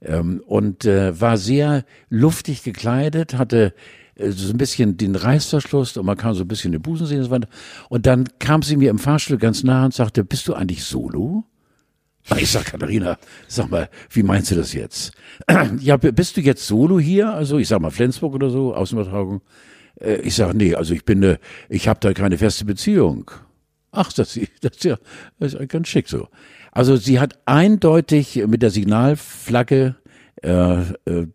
A: ähm, und äh, war sehr luftig gekleidet, hatte äh, so ein bisschen den Reißverschluss und man kann so ein bisschen den Busen sehen. Und dann kam sie mir im Fahrstuhl ganz nah und sagte, bist du eigentlich solo? Ich sag, Katharina, sag mal, wie meinst du das jetzt? Ja, bist du jetzt solo hier? Also ich sag mal Flensburg oder so, Außenübertragung. Äh, Ich sag, nee, also ich bin, äh, ich habe da keine feste Beziehung. Ach, das, das, ist ja, das ist ganz schick so. Also sie hat eindeutig mit der Signalflagge äh, äh,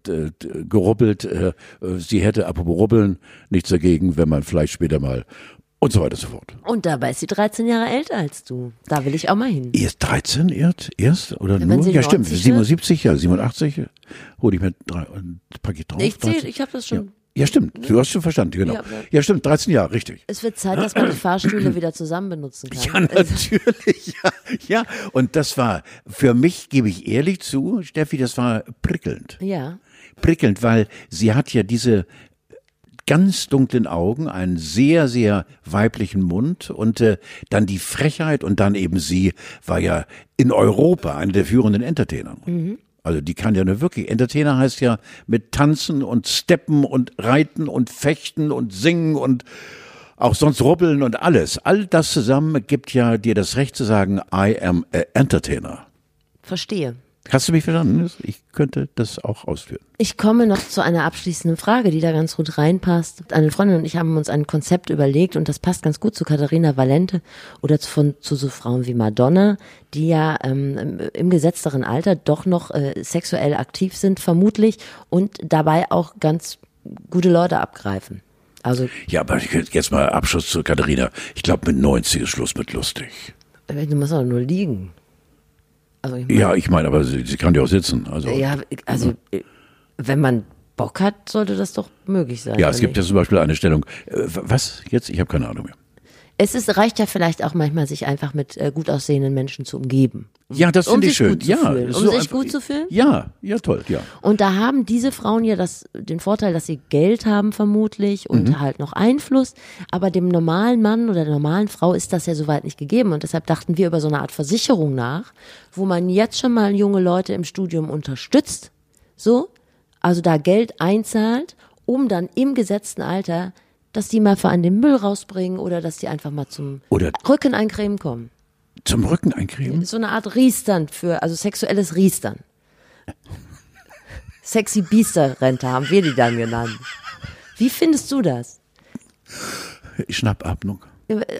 A: gerubbelt. Äh, äh, sie hätte, apropos rubbeln, nichts dagegen, wenn man vielleicht später mal und so weiter und so fort.
B: Und dabei ist sie 13 Jahre älter als du. Da will ich auch mal hin.
A: Erst 13 erst? Erst? Oder
B: wenn
A: nur? Ja, stimmt.
B: 90 wird?
A: 77, ja, 87 hole ich mir drei, ein Paket drauf.
B: Ich zähl,
A: 13.
B: ich habe das
A: ja.
B: schon.
A: ja, stimmt. Du hast schon verstanden, genau.
B: Ja,
A: Ja, stimmt. 13 Jahre, richtig.
B: Es wird Zeit, dass man die Fahrstühle wieder zusammen benutzen kann.
A: Ja, natürlich. Ja, ja. Und das war, für mich, gebe ich ehrlich zu, Steffi, das war prickelnd.
B: ja.
A: Prickelnd, weil sie hat ja diese ganz dunklen Augen, einen sehr, sehr weiblichen Mund und äh, dann die Frechheit und dann eben sie war ja in Europa eine der führenden Entertainer. Mhm. Also die kann ja nur wirklich. Entertainer heißt ja mit Tanzen und Steppen und Reiten und Fechten und Singen und auch sonst rubbeln und alles. All das zusammen gibt ja dir das Recht zu sagen, I am a entertainer.
B: Verstehe.
A: Hast du mich verstanden? Ich könnte das auch ausführen.
B: Ich komme noch zu einer abschließenden Frage, die da ganz gut reinpasst. Eine Freundin und ich haben uns ein Konzept überlegt und das passt ganz gut zu Katharina Valente oder zu, von, zu so Frauen wie Madonna, die ja ähm, im gesetzteren Alter doch noch äh, sexuell aktiv sind, vermutlich, und dabei auch ganz gute Leute abgreifen. Also
A: ja, aber jetzt mal Abschluss zu Katharina. Ich glaube, mit 90 ist Schluss mit lustig.
B: Du musst auch nur liegen.
A: Also ich mein, ja, ich meine, aber sie, sie, kann ja auch sitzen. Also,
B: ja, also wenn man Bock hat, sollte das doch möglich sein.
A: Ja, es gibt ja zum Beispiel eine Stellung. Äh, was jetzt? Ich habe keine Ahnung mehr.
B: Es ist, reicht ja vielleicht auch manchmal, sich einfach mit äh, gut aussehenden Menschen zu umgeben.
A: Ja, das um finde ich schön. Ja,
B: fühlen. um so sich gut zu fühlen.
A: Ja, ja, toll, ja.
B: Und da haben diese Frauen ja das, den Vorteil, dass sie Geld haben vermutlich und mhm. halt noch Einfluss. Aber dem normalen Mann oder der normalen Frau ist das ja soweit nicht gegeben. Und deshalb dachten wir über so eine Art Versicherung nach, wo man jetzt schon mal junge Leute im Studium unterstützt. So. Also da Geld einzahlt, um dann im gesetzten Alter dass die mal an den Müll rausbringen oder dass die einfach mal zum
A: oder
B: Rücken eincremen kommen.
A: Zum Rücken eincremen?
B: So eine Art Riestern für, also sexuelles Riestern. Sexy Biester-Rente haben wir die dann genannt. Wie findest du das?
A: Schnappatmung.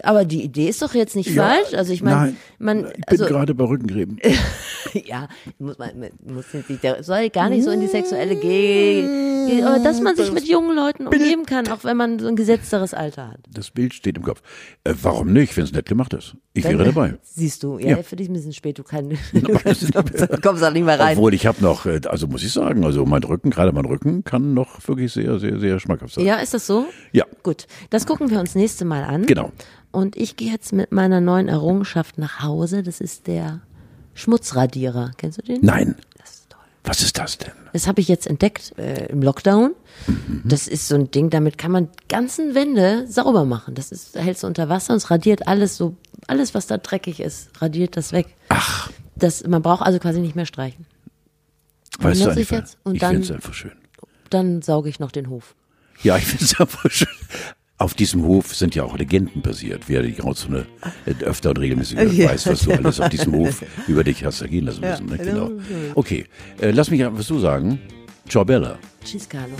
B: Aber die Idee ist doch jetzt nicht ja, falsch. Also ich meine, man.
A: Ich
B: also,
A: bin gerade bei Rückengräben.
B: ja, muss man, muss nicht, soll gar nicht so in die sexuelle gehen. Aber dass man sich mit jungen Leuten umgeben kann, auch wenn man so ein gesetzteres Alter hat.
A: Das Bild steht im Kopf. Äh, warum nicht, wenn es nett gemacht ist? Ich Dann, wäre dabei.
B: Siehst du, ja, ja. für dich ein bisschen spät. Du, kann, du kommst auch nicht mehr rein.
A: Obwohl ich habe noch, äh, also muss ich sagen, also mein Rücken, gerade mein Rücken, kann noch wirklich sehr, sehr, sehr schmackhaft sein.
B: Ja, ist das so?
A: Ja.
B: Gut, das gucken wir uns nächste Mal an.
A: Genau.
B: Und ich gehe jetzt mit meiner neuen Errungenschaft nach Hause. Das ist der Schmutzradierer. Kennst du den?
A: Nein. Das ist toll. Was ist das denn?
B: Das habe ich jetzt entdeckt äh, im Lockdown. Mhm. Das ist so ein Ding, damit kann man ganzen Wände sauber machen. Das ist, hältst du unter Wasser und es radiert alles so, alles was da dreckig ist, radiert das weg.
A: Ach.
B: Das, man braucht also quasi nicht mehr streichen.
A: Weißt du, ich, jetzt und ich finde es einfach schön.
B: Dann sauge ich noch den Hof.
A: Ja, ich finde es einfach schön. Auf diesem Hof sind ja auch Legenden basiert. Wer die Grauzone öfter und regelmäßig hört, ja. weiß, was du alles auf diesem Hof über dich hast ergehen lassen müssen. Ne? Genau. Okay, äh, lass mich was du sagen. Ciao Bella.
B: Tschüss, Carlo.